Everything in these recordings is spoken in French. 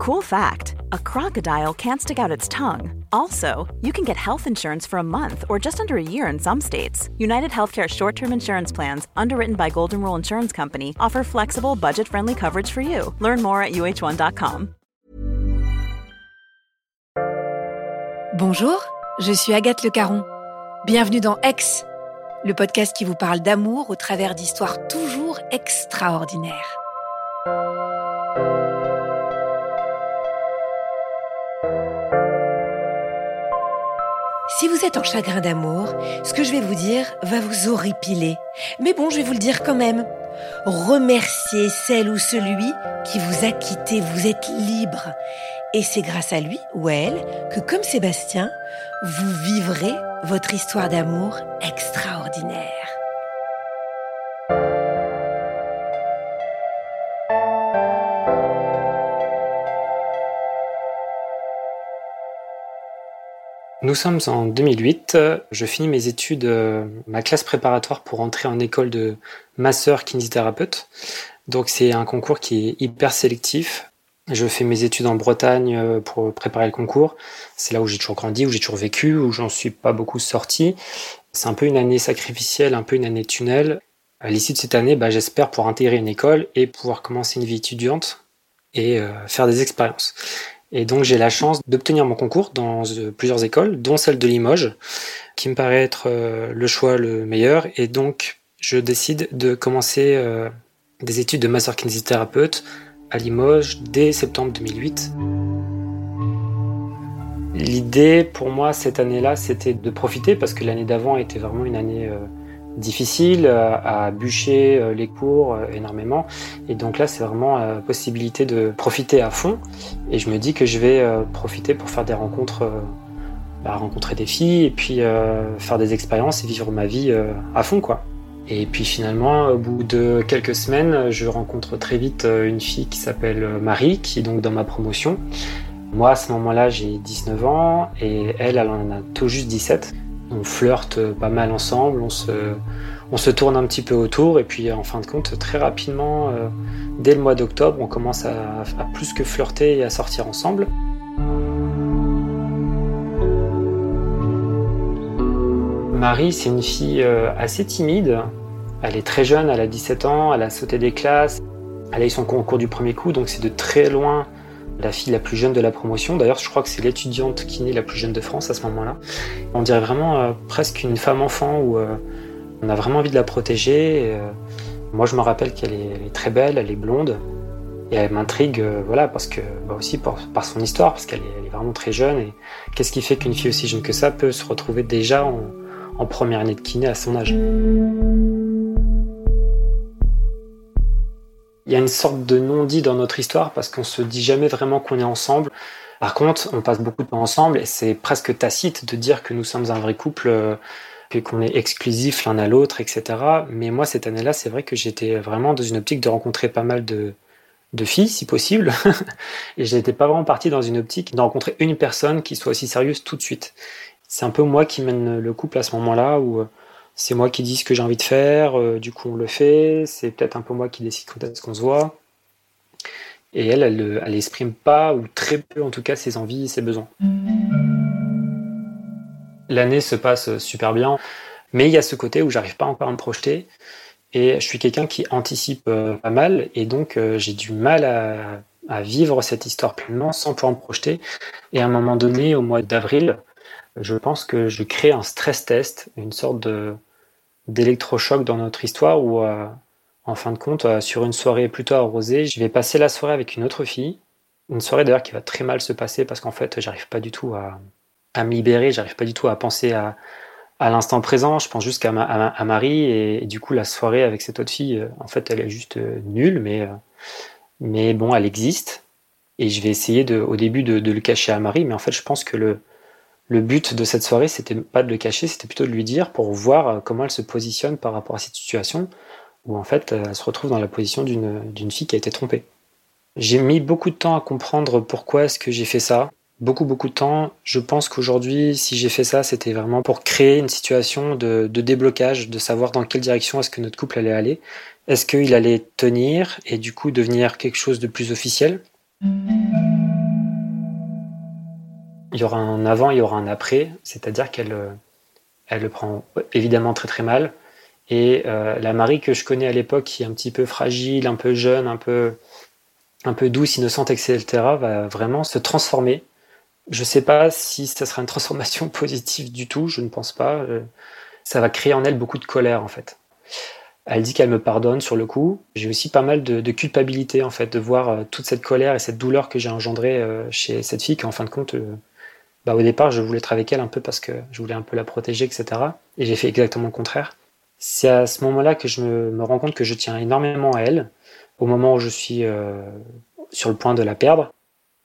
Cool fact a crocodile can't stick out its tongue. Also, you can get health insurance for a month or just under a year in some states. United Healthcare short term insurance plans, underwritten by Golden Rule Insurance Company, offer flexible, budget friendly coverage for you. Learn more at uh1.com. Bonjour, je suis Agathe Le Caron. Bienvenue dans Ex, le podcast qui vous parle d'amour au travers d'histoires toujours extraordinaires. Si vous êtes en chagrin d'amour, ce que je vais vous dire va vous horripiler. Mais bon, je vais vous le dire quand même. Remerciez celle ou celui qui vous a quitté, vous êtes libre. Et c'est grâce à lui ou à elle que, comme Sébastien, vous vivrez votre histoire d'amour extraordinaire. Nous sommes en 2008. Je finis mes études, euh, ma classe préparatoire pour entrer en école de masseur kinésithérapeute. Donc c'est un concours qui est hyper sélectif. Je fais mes études en Bretagne euh, pour préparer le concours. C'est là où j'ai toujours grandi, où j'ai toujours vécu, où j'en suis pas beaucoup sorti. C'est un peu une année sacrificielle, un peu une année tunnel. À l'issue de cette année, bah, j'espère pouvoir intégrer une école et pouvoir commencer une vie étudiante et euh, faire des expériences. Et donc j'ai la chance d'obtenir mon concours dans euh, plusieurs écoles, dont celle de Limoges, qui me paraît être euh, le choix le meilleur. Et donc je décide de commencer euh, des études de master kinésithérapeute à Limoges dès septembre 2008. L'idée pour moi cette année-là, c'était de profiter parce que l'année d'avant était vraiment une année difficile euh, à bûcher euh, les cours euh, énormément. Et donc là, c'est vraiment la possibilité de profiter à fond. Et je me dis que je vais profiter pour faire des rencontres, bah, rencontrer des filles et puis faire des expériences et vivre ma vie à fond, quoi. Et puis finalement, au bout de quelques semaines, je rencontre très vite une fille qui s'appelle Marie, qui est donc dans ma promotion. Moi, à ce moment-là, j'ai 19 ans et elle, elle en a tout juste 17 on flirte pas mal ensemble, on se, tourne un petit peu autour et puis en fin de compte, très rapidement, euh, dès le mois d'octobre, on commence à, plus que flirter et à sortir ensemble. Marie, c'est une fille euh, assez timide. Elle est très jeune, elle a 17 ans, elle a sauté des classes, elle a eu son concours du premier coup, donc c'est de très loin la fille la plus jeune de la promotion. D'ailleurs, je crois que c'est l'étudiante naît la plus jeune de France à ce moment-là. On dirait vraiment euh, presque une femme-enfant où euh, on a vraiment envie de la protéger. Euh, moi, je me rappelle qu'elle est, très belle, elle est blonde. Et elle m'intrigue, voilà, parce que, bah aussi par, son histoire, parce qu'elle est, vraiment très jeune. Et qu'est-ce qui fait qu'une fille aussi jeune que ça peut se retrouver déjà en première année de kiné à son âge? Il y a une sorte de non-dit dans notre histoire parce qu'on se dit jamais vraiment qu'on est ensemble. Par contre, on passe beaucoup de temps ensemble et c'est presque tacite de dire que nous sommes un vrai couple, euh, qu'on est exclusif l'un à l'autre, etc. Mais moi, cette année-là, c'est vrai que j'étais vraiment dans une optique de rencontrer pas mal de, de filles, si possible. et je n'étais pas vraiment parti dans une optique de rencontrer une personne qui soit aussi sérieuse tout de suite. C'est un peu moi qui mène le couple à ce moment-là où euh, c'est moi qui dis ce que j'ai envie de faire, euh, du coup on le fait, c'est peut-être un peu moi qui décide quand est-ce qu'on se voit. Et elle, elle, elle exprime pas, ou très peu en tout cas, ses envies, ses besoins. L'année se passe super bien, mais il y a ce côté où j'arrive pas encore à me projeter. Et je suis quelqu'un qui anticipe euh, pas mal, et donc euh, j'ai du mal à, vivre cette histoire pleinement sans pouvoir me projeter. Et à un moment donné, au mois d'avril, je pense que je crée un stress test, une sorte de, d'électrochoc dans notre histoire où, euh, en fin de compte, euh, sur une soirée plutôt arrosée, je vais passer la soirée avec une autre fille. Une soirée d'ailleurs qui va très mal se passer parce qu'en fait, j'arrive pas du tout à, à me libérer, j'arrive pas du tout à penser à, à l'instant présent, je pense juste qu'à à, Marie et, du coup la soirée avec cette autre fille, euh, en fait, elle est juste nulle, mais, mais bon, elle existe. Et je vais essayer de, au début de, de le cacher à Marie, mais en fait, je pense que le, le but de cette soirée, c'était pas de le cacher, c'était plutôt de lui dire pour voir euh, comment elle se positionne par rapport à cette situation où en fait elle se retrouve dans la position d'une fille qui a été trompée. J'ai mis beaucoup de temps à comprendre pourquoi est-ce que j'ai fait ça. Beaucoup, beaucoup de temps. Je pense qu'aujourd'hui, si j'ai fait ça, c'était vraiment pour créer une situation de, de déblocage, de savoir dans quelle direction est-ce que notre couple allait aller. Est-ce qu'il allait tenir et du coup devenir quelque chose de plus officiel? Mmh. Il y aura un avant, il y aura un après, c'est-à-dire qu'elle elle le prend évidemment très très mal. Et la Marie que je connais à l'époque, qui est un petit peu fragile, un peu jeune, un peu, un peu douce, innocente, etc., va vraiment se transformer. Je ne sais pas si ça sera une transformation positive du tout, je ne pense pas. Ça va créer en elle beaucoup de colère en fait. Elle dit qu'elle me pardonne sur le coup. J'ai aussi pas mal de, culpabilité en fait de voir euh, toute cette colère et cette douleur que j'ai engendrée euh, chez cette fille qui en fin de compte, euh, bah, au départ je voulais être avec elle un peu parce que je voulais un peu la protéger, etc. Et j'ai fait exactement le contraire. C'est à ce moment-là que je me, rends compte que je tiens énormément à elle, au moment où je suis sur le point de la perdre.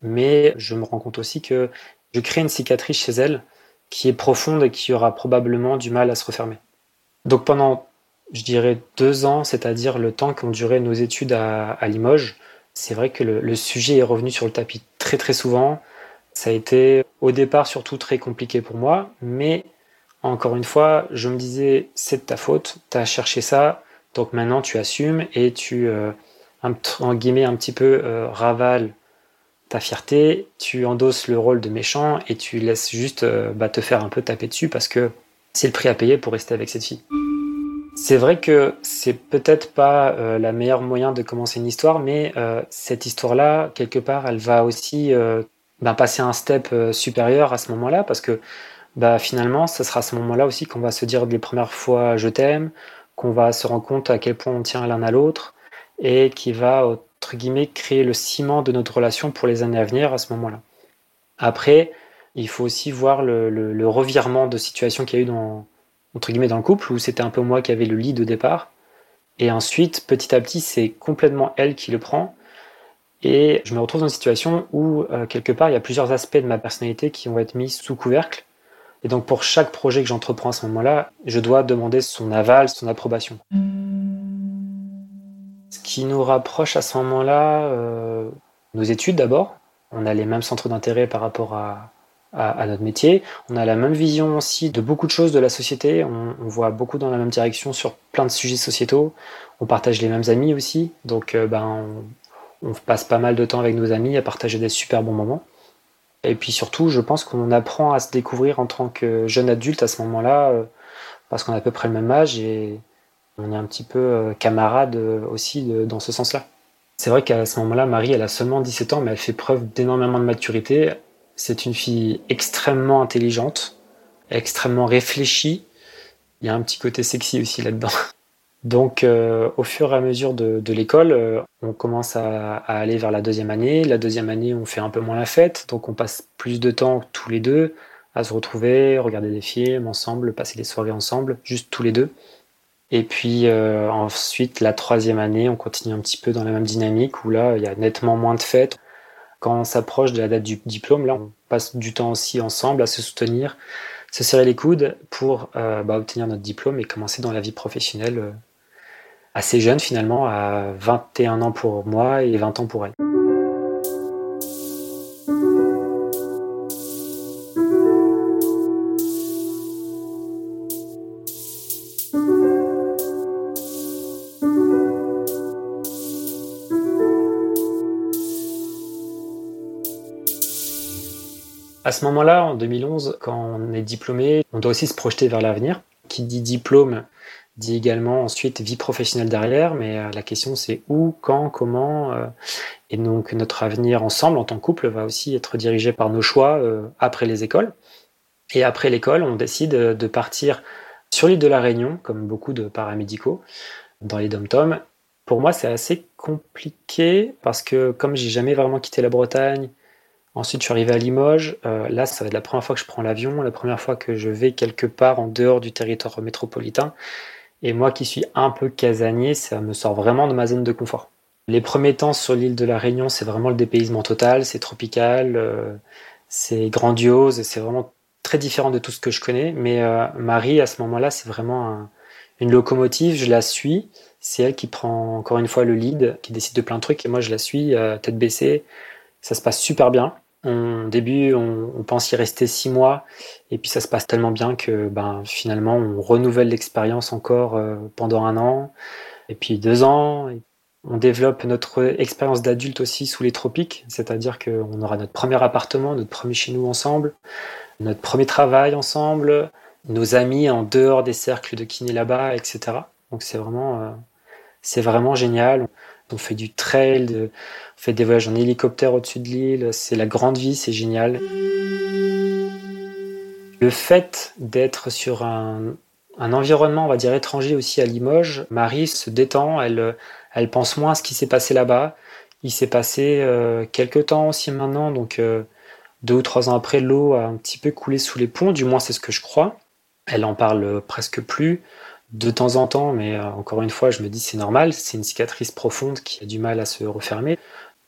Mais je me rends compte aussi que je crée une cicatrice chez elle qui est profonde et qui aura probablement du mal à se refermer. Donc pendant je dirais deux ans, c'est-à-dire le temps qu'ont duré nos études à, Limoges. C'est vrai que le, sujet est revenu sur le tapis très très souvent. Ça a été au départ surtout très compliqué pour moi, mais encore une fois, je me disais c'est de ta faute, tu as cherché ça, donc maintenant tu assumes et tu, euh, en guillemets, un petit peu euh, ravales ta fierté, tu endosses le rôle de méchant et tu laisses juste euh, bah, te faire un peu taper dessus parce que c'est le prix à payer pour rester avec cette fille. C'est vrai que c'est peut-être pas euh, la meilleure moyen de commencer une histoire, mais euh, cette histoire-là, quelque part, elle va aussi euh, ben, passer un step supérieur à ce moment-là, parce que bah, finalement, ce sera à ce moment-là aussi qu'on va se dire des premières fois je t'aime, qu'on va se rendre compte à quel point on tient l'un à l'autre, et qui va, entre guillemets, créer le ciment de notre relation pour les années à venir à ce moment-là. Après, il faut aussi voir le, revirement de situation qu'il y a eu dans, entre guillemets dans le couple où c'était un peu moi qui avais le lead au départ. Et ensuite, petit à petit, c'est complètement elle qui le prend. Et je me retrouve dans une situation où, euh, quelque part, il y a plusieurs aspects de ma personnalité qui vont être mis sous couvercle. Et donc, pour chaque projet que j'entreprends à ce moment-là, je dois demander son aval, son approbation. Ce qui nous rapproche à ce moment-là, euh, nos études d'abord. On a les mêmes centres d'intérêt par rapport à, notre métier. On a la même vision aussi de beaucoup de choses de la société. On, voit beaucoup dans la même direction sur plein de sujets sociétaux. On partage les mêmes amis aussi. Donc, euh, ben, passe pas mal de temps avec nos amis à partager des super bons moments. Et puis surtout, je pense qu'on apprend à se découvrir en tant que jeune adulte à ce moment-là, euh, parce qu'on a à peu près le même âge et on est un petit peu euh, camarade aussi dans ce sens-là. C'est vrai qu'à ce moment-là, Marie, elle a seulement 17 ans, mais elle fait preuve d'énormément de maturité. C'est une fille extrêmement intelligente, extrêmement réfléchie. Il y a un petit côté sexy aussi là-dedans. Donc, euh, au fur et à mesure de, l'école, euh, on commence à, aller vers la deuxième année. La deuxième année, on fait un peu moins la fête, donc on passe plus de temps tous les deux à se retrouver, regarder des films ensemble, passer des soirées ensemble, juste tous les deux. Et puis euh, ensuite, la troisième année, on continue un petit peu dans la même dynamique où là, il y a nettement moins de fêtes. Quand on s'approche de la date du diplôme, là, on passe du temps aussi ensemble à se soutenir, se serrer les coudes pour bah, obtenir notre diplôme et commencer dans la vie professionnelle assez jeune finalement, à 21 ans pour moi et 20 ans pour elle. À ce moment-là, en 2011, quand on est diplômé, on doit aussi se projeter vers l'avenir. Qui dit diplôme dit également ensuite vie professionnelle derrière, mais euh, la question c'est où, quand, comment. Euh, et donc notre avenir ensemble en tant que couple va aussi être dirigé par nos choix euh, après les écoles. Et après l'école, on décide de partir sur l'île de la Réunion, comme beaucoup de paramédicaux, dans les dom-toms. Pour moi, c'est assez compliqué parce que comme j'ai jamais vraiment quitté la Bretagne, Ensuite, je suis arrivé à Limoges. Euh, là, ça va être la première fois que je prends l'avion, la première fois que je vais quelque part en dehors du territoire métropolitain. Et moi qui suis un peu casanier, ça me sort vraiment de ma zone de confort. Les premiers temps sur l'île de la Réunion, c'est vraiment le dépaysement total, c'est tropical, euh, c'est grandiose, c'est vraiment très différent de tout ce que je connais. Mais euh, Marie, à ce moment-là, c'est vraiment une locomotive, je la suis. C'est elle qui prend encore une fois le lead, qui décide de plein de trucs, et moi je la suis tête baissée. Ça se passe super bien. Au début, on, pense y rester six mois, et puis ça se passe tellement bien que ben, finalement, on renouvelle l'expérience encore euh, pendant un an, et puis deux ans. On développe notre expérience d'adulte aussi sous les tropiques, c'est-à-dire qu'on aura notre premier appartement, notre premier chez nous ensemble, notre premier travail ensemble, nos amis en dehors des cercles de kiné là-bas, etc. Donc c'est vraiment, euh, c'est vraiment génial. On fait du trail, on fait des voyages en hélicoptère au-dessus de l'île, c'est la grande vie, c'est génial. Le fait d'être sur un, environnement, on va dire, étranger aussi à Limoges, Marie se détend, elle, elle pense moins à ce qui s'est passé là-bas. Il s'est passé euh, quelques temps aussi maintenant, donc euh, deux ou trois ans après, l'eau a un petit peu coulé sous les ponts, du moins c'est ce que je crois. Elle en parle presque plus, de temps en temps, mais euh, encore une fois, je me dis c'est normal, c'est une cicatrice profonde qui a du mal à se refermer.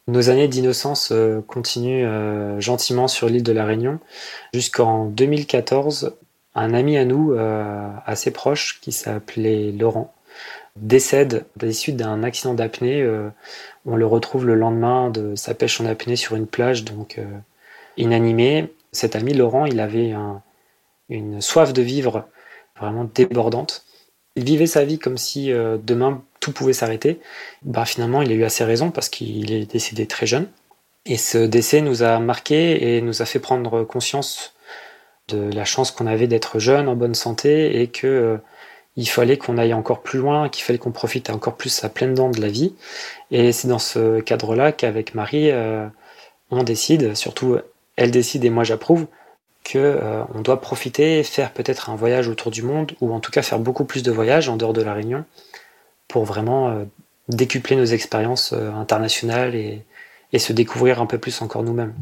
Nos années d'innocence continuent gentiment sur l'île de la Réunion jusqu'en 2014. Un ami à nous, assez proche, qui s'appelait Laurent, décède à l'issue d'un accident d'apnée. Euh, on le retrouve le lendemain de sa pêche en apnée sur une plage, donc euh. Cet ami Laurent, il avait une soif de vivre vraiment débordante. Il vivait sa vie comme si euh, demain tout pouvait s'arrêter. Bah, finalement, il a eu assez raison parce qu'il est décédé très jeune. Et ce décès nous a marqué et nous a fait prendre conscience de la chance qu'on avait d'être jeune, en bonne santé et que il fallait qu'on aille encore plus loin, qu'il fallait qu'on profite encore plus à pleine dents de la vie. Et c'est dans ce cadre-là qu'avec Marie, euh, on décide, surtout elle décide et moi j'approuve, que euh, on doit profiter, faire peut-être un voyage autour du monde, ou en tout cas faire beaucoup plus de voyages en dehors de la Réunion, pour vraiment euh, décupler nos expériences internationales et se découvrir un peu plus encore nous-mêmes.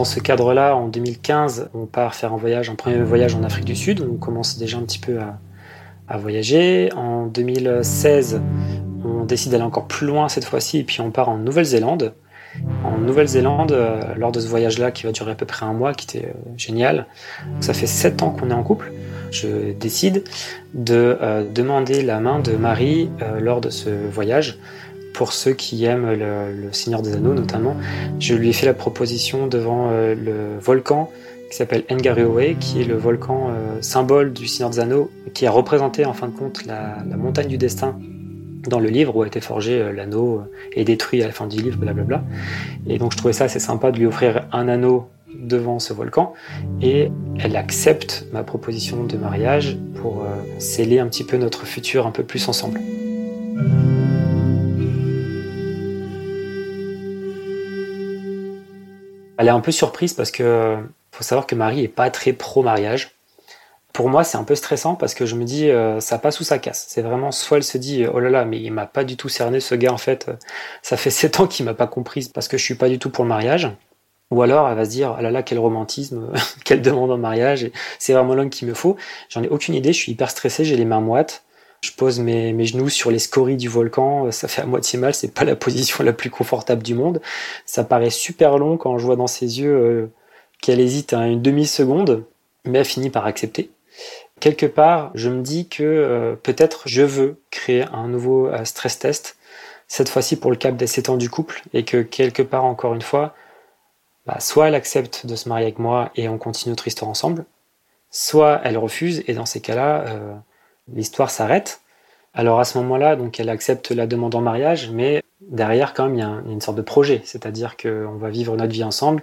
Dans ce cadre-là, en 2015, on part faire un voyage, un premier voyage en Afrique du Sud. On commence déjà un petit peu à, voyager. En 2016, on décide d'aller encore plus loin cette fois-ci, et puis on part en Nouvelle-Zélande. En Nouvelle-Zélande, euh, lors de ce voyage-là, qui va durer à peu près un mois, qui était euh, génial, ça fait sept ans qu'on est en couple. Je décide de euh, demander la main de Marie lors de ce voyage pour ceux qui aiment le, Seigneur des Anneaux notamment, je lui ai fait la proposition devant le volcan qui s'appelle Ngaruowe, qui est le volcan symbole du Seigneur des Anneaux, qui a représenté en fin de compte la, montagne du destin dans le livre où a été forgé euh, l'anneau et détruit à la fin du livre, blablabla. Et donc je trouvais ça assez sympa de lui offrir un anneau devant ce volcan et elle accepte ma proposition de mariage pour sceller un petit peu notre futur un peu plus ensemble. Elle est un peu surprise parce que faut savoir que Marie est pas très pro mariage. Pour moi, c'est un peu stressant parce que je me dis euh, ça passe ou ça casse. C'est vraiment soit elle se dit oh là là, mais il m'a pas du tout cerné ce gars en fait. Ça fait sept ans qu'il m'a pas comprise parce que je suis pas du tout pour le mariage. Ou alors elle va se dire oh là là quel romantisme, quelle demande en mariage. C'est vraiment l'homme qu'il me faut. J'en ai aucune idée. Je suis hyper stressé. J'ai les mains moites. Je pose mes, genoux sur les scories du volcan, ça fait à moitié mal, c'est pas la position la plus confortable du monde. Ça paraît super long quand je vois dans ses yeux euh, qu'elle hésite à une demi-seconde, mais elle finit par accepter. Quelque part, je me dis que euh, peut-être je veux créer un nouveau euh, stress test, cette fois-ci pour le cap des 7 ans du couple, et que quelque part, encore une fois, bah, soit elle accepte de se marier avec moi et on continue notre histoire ensemble, soit elle refuse, et dans ces cas-là, l'histoire s'arrête. Alors à ce moment-là, donc elle accepte la demande en mariage, mais derrière quand même il y a, une sorte de projet, c'est-à-dire qu'on va vivre notre vie ensemble.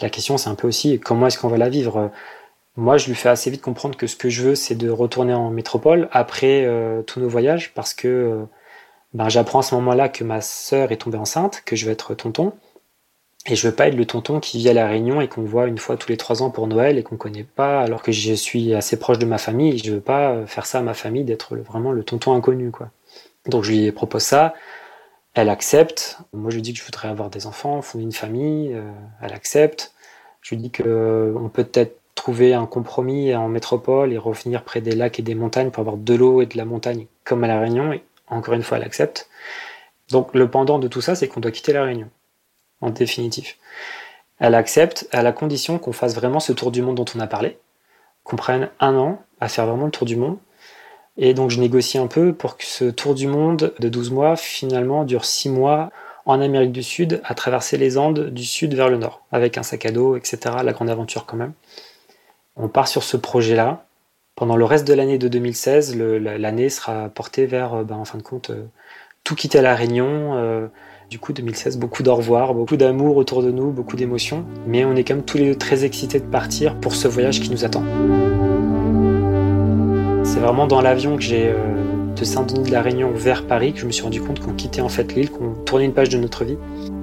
La question c'est un peu aussi comment est-ce qu'on va la vivre? Moi, je lui fais assez vite comprendre que ce que je veux, c'est de retourner en métropole après euh, tous nos voyages, parce que euh, ben, j'apprends à ce moment-là que ma sœur est tombée enceinte, que je vais être tonton. Et je veux pas être le tonton qui vit à la Réunion et qu'on voit une fois tous les trois ans pour Noël et qu'on connaît pas, alors que je suis assez proche de ma famille. Je veux pas euh, faire ça à ma famille d'être vraiment le tonton inconnu, quoi. Donc je lui propose ça. Elle accepte. Moi, je lui dis que je voudrais avoir des enfants, fonder une famille. Euh, elle accepte. Je lui dis que on peut peut-être trouver un compromis en métropole et revenir près des lacs et des montagnes pour avoir de l'eau et de la montagne comme à la Réunion. Et encore une fois, elle accepte. Donc le pendant de tout ça, c'est qu'on doit quitter la Réunion en définitif. Elle accepte à la condition qu'on fasse vraiment ce tour du monde dont on a parlé, qu'on prenne un an à faire vraiment le tour du monde. Et donc je négocie un peu pour que ce tour du monde de 12 mois finalement dure 6 mois en Amérique du Sud, à traverser les Andes du sud vers le nord, avec un sac à dos, etc. La grande aventure quand même. On part sur ce projet-là. Pendant le reste de l'année de 2016, l'année sera portée vers, euh, ben, en fin de compte, euh, tout quitté à La Réunion. du coup, 2016, beaucoup d'au revoir, beaucoup d'amour autour de nous, beaucoup d'émotions. Mais on est quand même tous les deux très excités de partir pour ce voyage qui nous attend. C'est vraiment dans l'avion que j'ai de Saint-Denis de la Réunion vers Paris que je me suis rendu compte qu'on quittait en fait l'île, qu'on tournait une page de notre vie.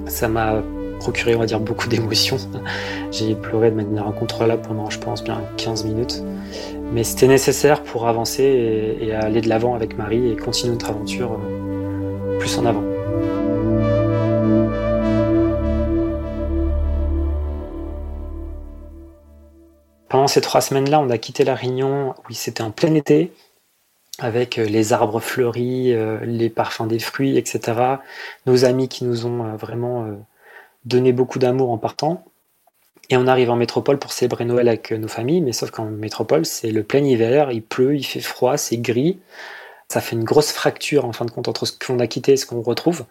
Ça m'a procuré, on va dire, beaucoup d'émotions. J'ai pleuré de manière incontrôlable pendant, je pense, bien 15 minutes. Mais c'était nécessaire pour avancer et, aller de l'avant avec Marie et continuer notre aventure euh, plus en avant. Pendant ces trois semaines-là, on a quitté la Réunion. Oui, c'était en plein été avec euh, les arbres fleuris, euh, les parfums des fruits, etc. Nos amis qui nous ont vraiment donné beaucoup d'amour en partant. Et on arrive en métropole pour célébrer Noël avec nos familles, mais sauf qu'en métropole, c'est le plein hiver, il pleut, il fait froid, c'est gris. Ça fait une grosse fracture en fin de compte entre ce qu'on a quitté et ce qu'on retrouve.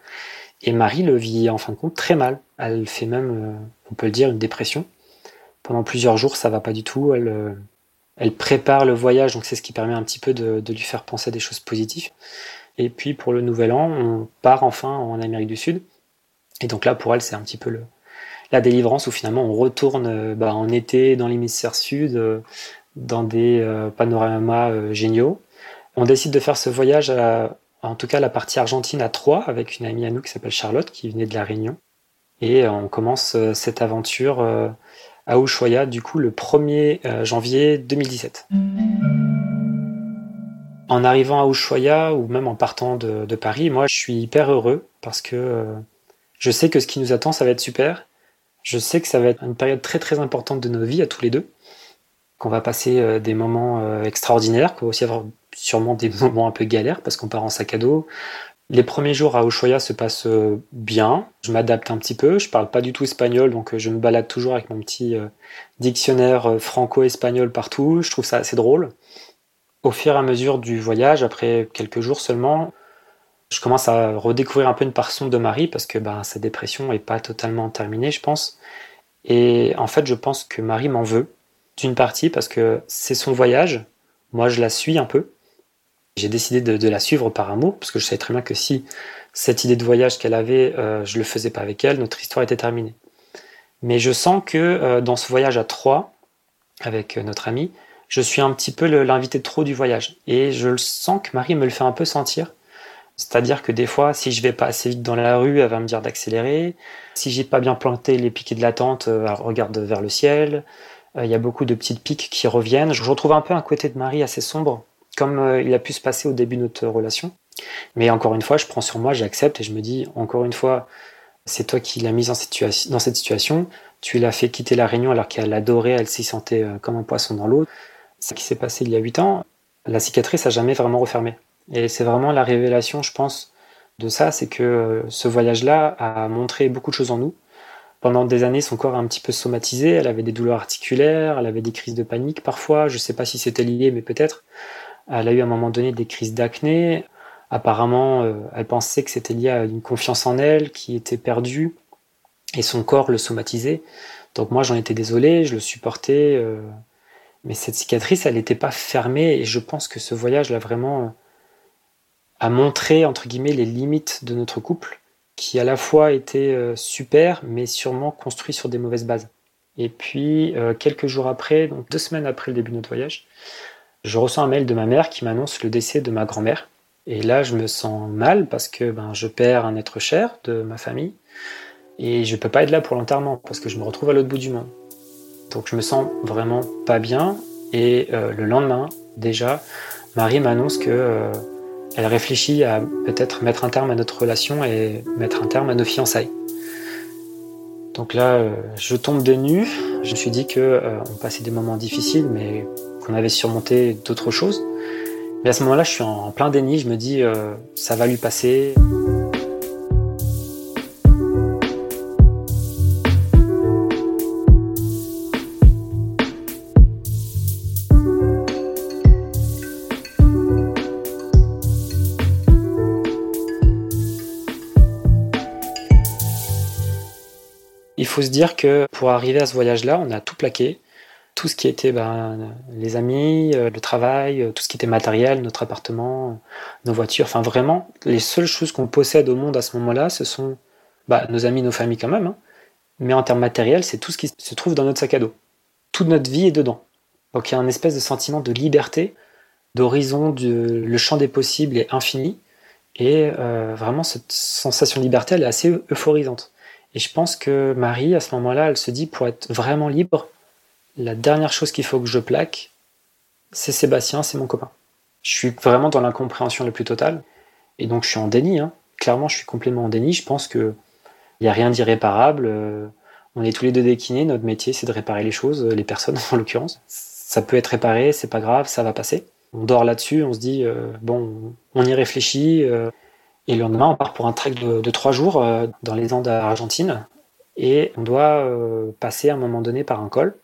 Et Marie le vit en fin de compte très mal. Elle fait même, on peut le dire, une dépression. Pendant plusieurs jours, ça va pas du tout. Elle, elle prépare le voyage, donc c'est ce qui permet un petit peu de, lui faire penser à des choses positives. Et puis pour le nouvel an, on part enfin en Amérique du Sud. Et donc là, pour elle, c'est un petit peu la délivrance où finalement on retourne euh, bah, en été dans l'hémisphère sud, euh, dans des euh, panoramas géniaux. On décide de faire ce voyage, à, en tout cas la partie argentine à Troyes, avec une amie à nous qui s'appelle Charlotte, qui venait de La Réunion. Et on commence cette aventure à Ushuaia, du coup, le 1er euh, janvier 2017. En arrivant à Ushuaia, ou même en partant de, Paris, moi, je suis hyper heureux parce que je sais que ce qui nous attend, ça va être super. Je sais que ça va être une période très très importante de nos vies à tous les deux, qu'on va passer euh, des moments extraordinaires, qu'on va aussi avoir sûrement des moments un peu galères parce qu'on part en sac à dos, les premiers jours à Ushuaia se passent euh, bien. Je m'adapte un petit peu. Je parle pas du tout espagnol, donc euh, je me balade toujours avec mon petit euh, dictionnaire franco-espagnol partout. Je trouve ça assez drôle. Au fur et à mesure du voyage, après quelques jours seulement, je commence à redécouvrir un peu une part sombre de Marie parce que bah, sa dépression n'est pas totalement terminée, je pense. Et en fait, je pense que Marie m'en veut, d'une partie parce que c'est son voyage. Moi, je la suis un peu. J'ai décidé de, la suivre par amour, parce que je savais très bien que si cette idée de voyage qu'elle avait, euh, je le faisais pas avec elle, notre histoire était terminée. Mais je sens que euh, dans ce voyage à trois, avec euh, notre amie, je suis un petit peu l'invité trop du voyage. Et je le sens que Marie me le fait un peu sentir. C'est-à-dire que des fois, si je vais pas assez vite dans la rue, elle va me dire d'accélérer. Si j'ai pas bien planté les piquets de la tente, elle regarde vers le ciel. Il y a beaucoup de petites piques qui reviennent. Je retrouve un peu un côté de Marie assez sombre comme euh, il a pu se passer au début de notre relation. Mais encore une fois, je prends sur moi, j'accepte et je me dis, encore une fois, c'est toi qui l'as mise dans cette situation, tu l'as fait quitter la Réunion alors qu'elle adorait, elle s'y sentait euh, comme un poisson dans l'eau. Ce qui s'est passé il y a huit ans, la cicatrice n'a jamais vraiment refermé. Et c'est vraiment la révélation, je pense, de ça, c'est que euh, ce voyage-là a montré beaucoup de choses en nous. Pendant des années, son corps a un petit peu somatisé, elle avait des douleurs articulaires, elle avait des crises de panique parfois, je ne sais pas si c'était lié, mais peut-être. Elle a eu à un moment donné des crises d'acné. Apparemment, euh, elle pensait que c'était lié à une confiance en elle qui était perdue et son corps le somatisait. Donc moi, j'en étais désolé, je le supportais. Euh, mais cette cicatrice, elle n'était pas fermée et je pense que ce voyage l'a vraiment euh, a montré entre guillemets les limites de notre couple qui à la fois était super mais sûrement construit sur des mauvaises bases. Et puis quelques jours après, donc deux semaines après le début de notre voyage, je reçois un mail de ma mère qui m'annonce le décès de ma grand-mère. Et là, je me sens mal parce que ben, je perds un être cher de ma famille et je peux pas être là pour l'enterrement parce que je me retrouve à l'autre bout du monde. Donc je me sens vraiment pas bien et euh, le lendemain, déjà, Marie m'annonce que euh, elle réfléchit à peut-être mettre un terme à notre relation et mettre un terme à nos fiançailles. Donc là, euh, je tombe des nues. Je me suis dit que on passait des moments difficiles, mais qu'on avait surmonté d'autres choses. Mais à ce moment-là, je suis en plein déni, je me dis, euh, ça va lui passer. Faut se dire que pour arriver à ce voyage-là, on a tout plaqué. tout ce qui était ben, les amis, le travail, tout ce qui était matériel, notre appartement, nos voitures, enfin vraiment, les seules choses qu'on possède au monde à ce moment-là, ce sont bah, nos amis, nos familles quand même, hein. mais en termes matériels, c'est tout ce qui se trouve dans notre sac à dos. Toute notre vie est dedans. Donc il y a un espèce de sentiment de liberté, d'horizon, le champ des possibles est infini, et euh, vraiment cette sensation de liberté, elle est assez euphorisante. Et je pense que Marie, à ce moment-là, elle se dit, pour être vraiment libre, la dernière chose qu'il faut que je plaque, c'est Sébastien, c'est mon copain. Je suis vraiment dans l'incompréhension la plus totale, et donc je suis en déni. Hein. Clairement, je suis complètement en déni. Je pense que il n'y a rien d'irréparable. Euh, on est tous les deux déclinés. Notre métier, c'est de réparer les choses, les personnes en l'occurrence. Ça peut être réparé, c'est pas grave, ça va passer. On dort là-dessus, on se dit, euh, bon, on y réfléchit. Euh, et le lendemain, on part pour un trek de, trois jours dans les Andes argentines. Et on doit passer à un moment donné par un col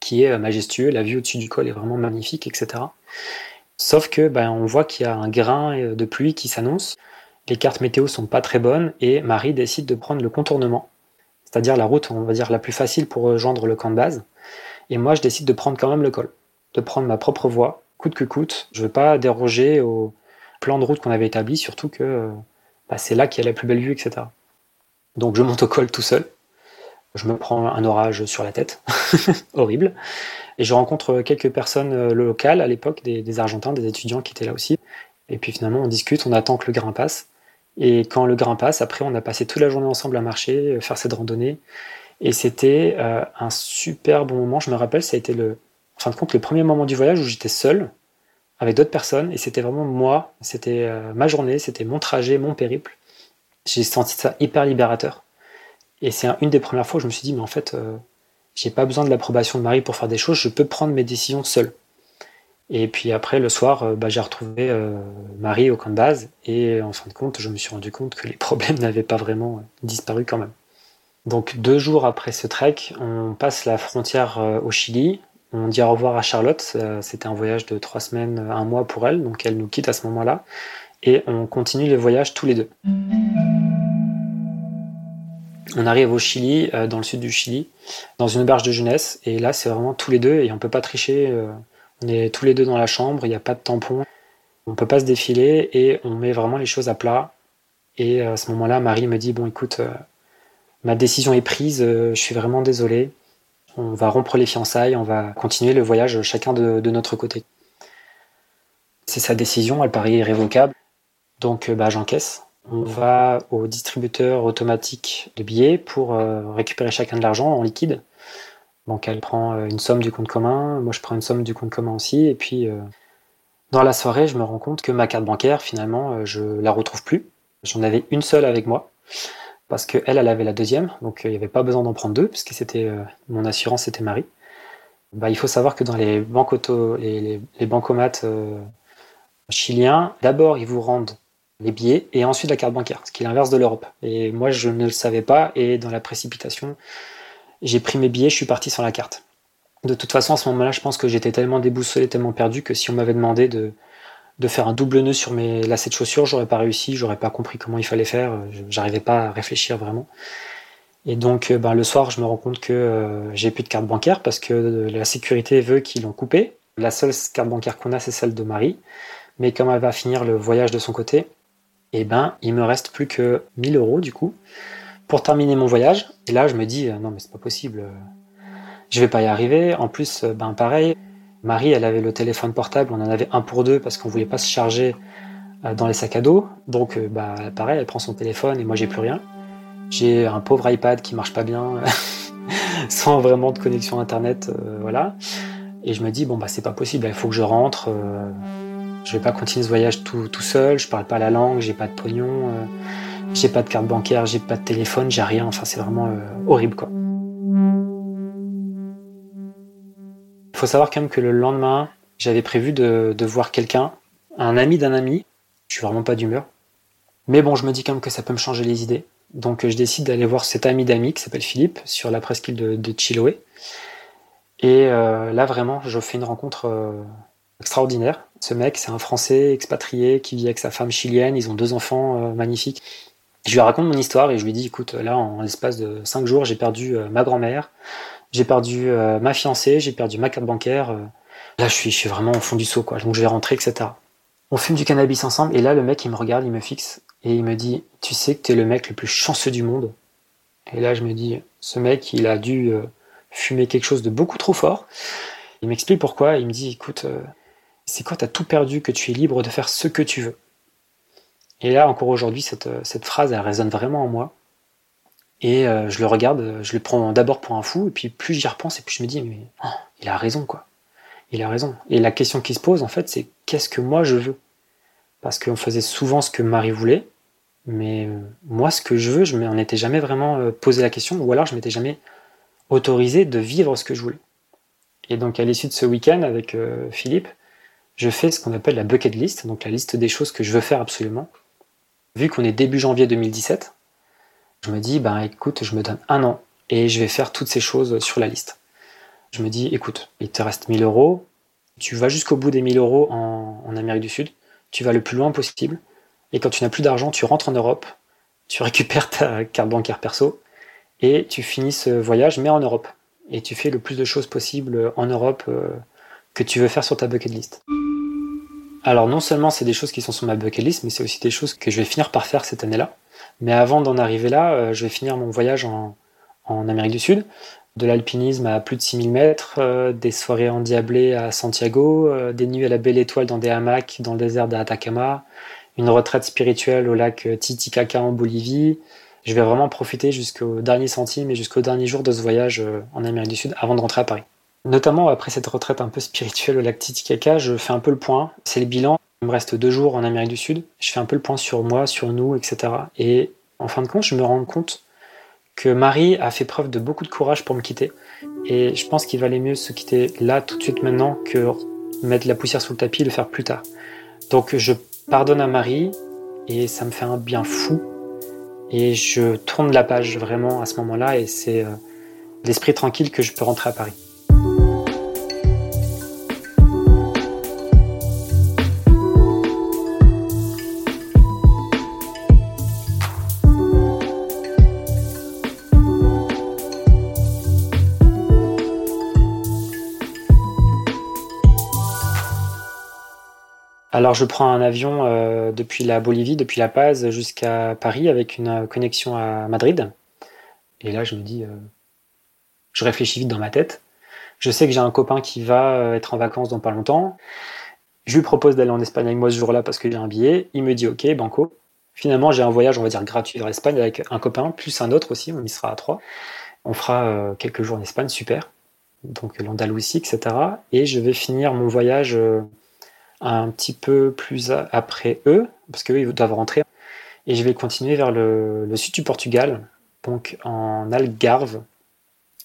qui est majestueux. La vue au-dessus du col est vraiment magnifique, etc. Sauf que ben, on voit qu'il y a un grain de pluie qui s'annonce les cartes météo sont pas très bonnes et Marie décide de prendre le contournement, c'est-à-dire la route, on va dire, la plus facile pour rejoindre le camp de base. Et moi, je décide de prendre quand même le col, de prendre ma propre voie, coûte que coûte. Je veux pas déroger au plan de route qu'on avait établi, surtout que bah, c'est là qu'il y a la plus belle vue, etc. Donc je monte au col tout seul. Je me prends un orage sur la tête, horrible. Et je rencontre quelques personnes euh, locales à l'époque, des, Argentins, des étudiants qui étaient là aussi. Et puis finalement, on discute, on attend que le grain passe. Et quand le grain passe, après, on a passé toute la journée ensemble à marcher, euh, faire cette randonnée. Et c'était euh, un super bon moment. Je me rappelle, ça a été le, en fin de compte, le premier moment du voyage où j'étais seul avec d'autres personnes. Et c'était vraiment moi, c'était euh, ma journée, c'était mon trajet, mon périple. J'ai senti ça hyper libérateur. Et c'est une des premières fois où je me suis dit, mais en fait, j'ai pas besoin de l'approbation de Marie pour faire des choses, je peux prendre mes décisions seul. Et puis après, le soir, euh, bah, j'ai retrouvé euh, Marie au camp de base. Et en fin de compte, je me suis rendu compte que les problèmes n'avaient pas vraiment euh, disparu quand même. Donc deux jours après ce trek, on passe la frontière au Chili. On dit au revoir à Charlotte. C'était un voyage de trois semaines, un mois pour elle. Donc elle nous quitte à ce moment-là. Et on continue le voyage tous les deux. On arrive au Chili, dans le sud du Chili, dans une auberge de jeunesse. Et là, c'est vraiment tous les deux. Et on peut pas tricher on est tous les deux dans la chambre, il n'y a pas de tampon, on ne peut pas se défiler et on met vraiment les choses à plat. Et à ce moment-là, Marie me dit Bon, écoute, euh, ma décision est prise, euh, je suis vraiment désolé. On va rompre les fiançailles, on va continuer le voyage chacun de, notre côté. C'est sa décision, elle paraît irrévocable. Donc euh, bah, j'encaisse. On va au distributeur automatique de billets pour récupérer chacun de l'argent en liquide. Donc elle prend euh, une somme du compte commun, moi je prends une somme du compte commun aussi, et puis euh, dans la soirée, je me rends compte que ma carte bancaire, finalement, euh, je la retrouve plus. J'en avais une seule avec moi, parce qu'elle, elle avait la deuxième, donc il n'y avait pas besoin d'en prendre deux, puisque c'était mon assurance, c'était Marie. Bah, il faut savoir que dans les banques auto, les, bancomates chiliens, d'abord ils vous rendent les billets et ensuite la carte bancaire, ce qui est l'inverse de l'Europe. Et moi je ne le savais pas et dans la précipitation, j'ai pris mes billets, je suis parti sans la carte. De toute façon, à ce moment-là, je pense que j'étais tellement déboussolé, tellement perdu que si on m'avait demandé de, de faire un double nœud sur mes lacets de chaussures, j'aurais pas réussi, j'aurais pas compris comment il fallait faire, j'arrivais pas à réfléchir vraiment. Et donc, euh, ben, le soir, je me rends compte que euh, j'ai plus de carte bancaire parce que la sécurité veut qu'ils l'ont coupée. La seule carte bancaire qu'on a, c'est celle de Marie. Mais comme elle va finir le voyage de son côté, eh ben, il me reste plus que 1000 euros du coup pour terminer mon voyage. Et là, je me dis, euh, non, mais c'est pas possible. Je vais pas y arriver. En plus, euh, ben, pareil, Marie, elle avait le téléphone portable. On en avait un pour deux parce qu'on voulait pas se charger euh, dans les sacs à dos. Donc, bah, pareil, elle prend son téléphone et moi, j'ai plus rien. J'ai un pauvre iPad qui marche pas bien, sans vraiment de connexion internet, voilà. Et je me dis, bon, bah, c'est pas possible. Il faut que je rentre. je vais pas continuer ce voyage tout, tout seul. Je parle pas la langue. J'ai pas de pognon. J'ai pas de carte bancaire, j'ai pas de téléphone, j'ai rien. Enfin, c'est vraiment euh, horrible, quoi. Faut savoir quand même que le lendemain, j'avais prévu de, voir quelqu'un, un ami d'un ami. Je suis vraiment pas d'humeur. Mais bon, je me dis quand même que ça peut me changer les idées. Donc je décide d'aller voir cet ami d'amis qui s'appelle Philippe sur la presqu'île de, de Chiloé. Et euh, là vraiment, je fais une rencontre euh, extraordinaire. Ce mec, c'est un Français expatrié qui vit avec sa femme chilienne. Ils ont deux enfants magnifiques. Je lui raconte mon histoire et je lui dis écoute, là, en l'espace de cinq jours, j'ai perdu euh, ma grand-mère, j'ai perdu ma fiancée, j'ai perdu ma carte bancaire. là, je suis, je suis vraiment au fond du seau, quoi. Donc, je vais rentrer, etc. On fume du cannabis ensemble, et là, le mec, il me regarde, il me fixe, et il me dit, tu sais que t'es le mec le plus chanceux du monde? Et là, je me dis, ce mec, il a dû fumer quelque chose de beaucoup trop fort. Il m'explique pourquoi. Il me dit, écoute, c'est quoi, t'as tout perdu, que tu es libre de faire ce que tu veux? Et là, encore aujourd'hui, cette, cette, phrase, elle résonne vraiment en moi. Et euh, je le regarde, je le prends d'abord pour un fou, et puis plus j'y repense, et plus je me dis, mais oh, il a raison, quoi. Il a raison. Et la question qui se pose, en fait, c'est qu'est-ce que moi je veux? Parce qu'on faisait souvent ce que Marie voulait, mais euh, moi, ce que je veux, je m'en étais jamais vraiment euh, posé la question, ou alors je m'étais jamais autorisé de vivre ce que je voulais. Et donc, à l'issue de ce week-end avec Philippe, je fais ce qu'on appelle la bucket list, donc la liste des choses que je veux faire absolument. Vu qu'on est début janvier 2017, je me dis, ben écoute, je me donne un an et je vais faire toutes ces choses sur la liste. Je me dis, écoute, il te reste 1000 euros, tu vas jusqu'au bout des 1000 euros en, Amérique du Sud, tu vas le plus loin possible, et quand tu n'as plus d'argent, tu rentres en Europe, tu récupères ta carte bancaire perso, et tu finis ce voyage, mais en Europe. Et tu fais le plus de choses possibles en Europe euh, que tu veux faire sur ta bucket list. Alors non seulement c'est des choses qui sont sur ma bucket list, mais c'est aussi des choses que je vais finir par faire cette année-là. Mais avant d'en arriver là, euh, je vais finir mon voyage en, Amérique du Sud, de l'alpinisme à plus de 6000 mètres, euh, des soirées endiablées à Santiago, euh, des nuits à la belle étoile dans des hamacs dans le désert d'Atacama, une retraite spirituelle au lac Titicaca en Bolivie. Je vais vraiment profiter jusqu'au dernier centime et jusqu'au dernier jour de ce voyage en Amérique du Sud avant de rentrer à Paris. Notamment après cette retraite un peu spirituelle au lac Titicaca, je fais un peu le point. C'est le bilan. Il me reste deux jours en Amérique du Sud. Je fais un peu le point sur moi, sur nous, etc. Et en fin de compte, je me rends compte que Marie a fait preuve de beaucoup de courage pour me quitter. Et je pense qu'il valait mieux se quitter là, tout de suite, maintenant, que mettre la poussière sous le tapis et le faire plus tard. Donc je pardonne à Marie et ça me fait un bien fou. Et je tourne la page vraiment à ce moment-là et c'est euh, l'esprit tranquille que je peux rentrer à Paris. Alors je prends un avion euh, depuis la Bolivie, depuis La Paz jusqu'à Paris avec une euh, connexion à Madrid. Et là je me dis, euh, je réfléchis vite dans ma tête. Je sais que j'ai un copain qui va être en vacances dans pas longtemps. Je lui propose d'aller en Espagne avec moi ce jour-là parce qu'il a un billet. Il me dit ok, banco. Finalement j'ai un voyage, on va dire gratuit vers l'Espagne avec un copain plus un autre aussi. On y sera à trois. On fera quelques jours en Espagne, super. Donc l'Andalousie, etc. Et je vais finir mon voyage un petit peu plus après eux, parce qu'eux, ils doivent rentrer. Et je vais continuer vers le, sud du Portugal, donc en Algarve,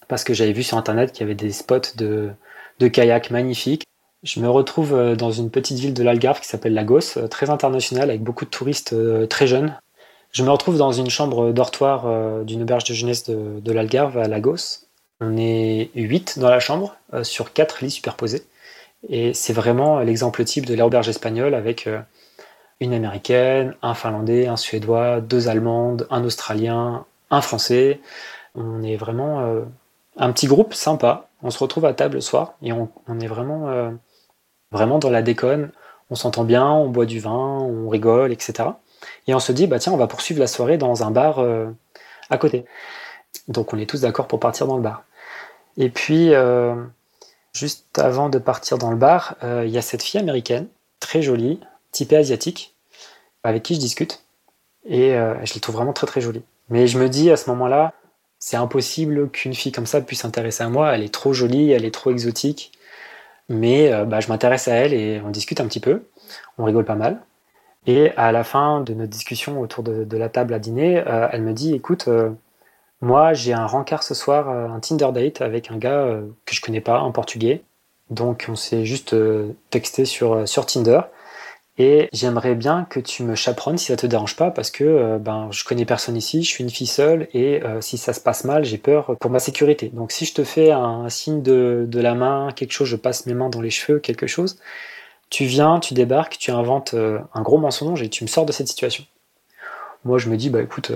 parce que j'avais vu sur Internet qu'il y avait des spots de, kayak magnifiques. Je me retrouve euh, dans une petite ville de l'Algarve qui s'appelle Lagos, euh, très internationale, avec beaucoup de touristes euh, très jeunes. Je me retrouve dans une chambre dortoir d'une auberge de jeunesse de, de l'Algarve à Lagos. On est 8 dans la chambre, sur 4 lits superposés. Et c'est vraiment l'exemple type de l'auberge espagnole avec euh, une américaine, un finlandais, un suédois, deux allemandes, un australien, un français. On est vraiment euh, un petit groupe sympa. On se retrouve à table le soir et on, est vraiment, euh, vraiment dans la déconne. On s'entend bien, on boit du vin, on rigole, etc. Et on se dit, bah tiens, on va poursuivre la soirée dans un bar à côté. Donc on est tous d'accord pour partir dans le bar. Et puis, Juste avant de partir dans le bar, euh, il y a cette fille américaine, très jolie, typée asiatique, avec qui je discute. Et euh, je la trouve vraiment très très jolie. Mais je me dis à ce moment-là, c'est impossible qu'une fille comme ça puisse s'intéresser à moi. Elle est trop jolie, elle est trop exotique. Mais euh, bah, je m'intéresse à elle et on discute un petit peu. On rigole pas mal. Et à la fin de notre discussion autour de, la table à dîner, elle me dit écoute, moi, j'ai un rencard ce soir, euh, un Tinder date avec un gars euh, que je connais pas, un portugais. Donc, on s'est juste euh, texté sur, sur Tinder. Et j'aimerais bien que tu me chaperonnes si ça te dérange pas, parce que ben, je connais personne ici, je suis une fille seule, et si ça se passe mal, j'ai peur pour ma sécurité. Donc si je te fais un, signe de, de, la main, quelque chose, je passe mes mains dans les cheveux, quelque chose, tu viens, tu débarques, tu inventes un gros mensonge et tu me sors de cette situation. Moi, je me dis, bah écoute,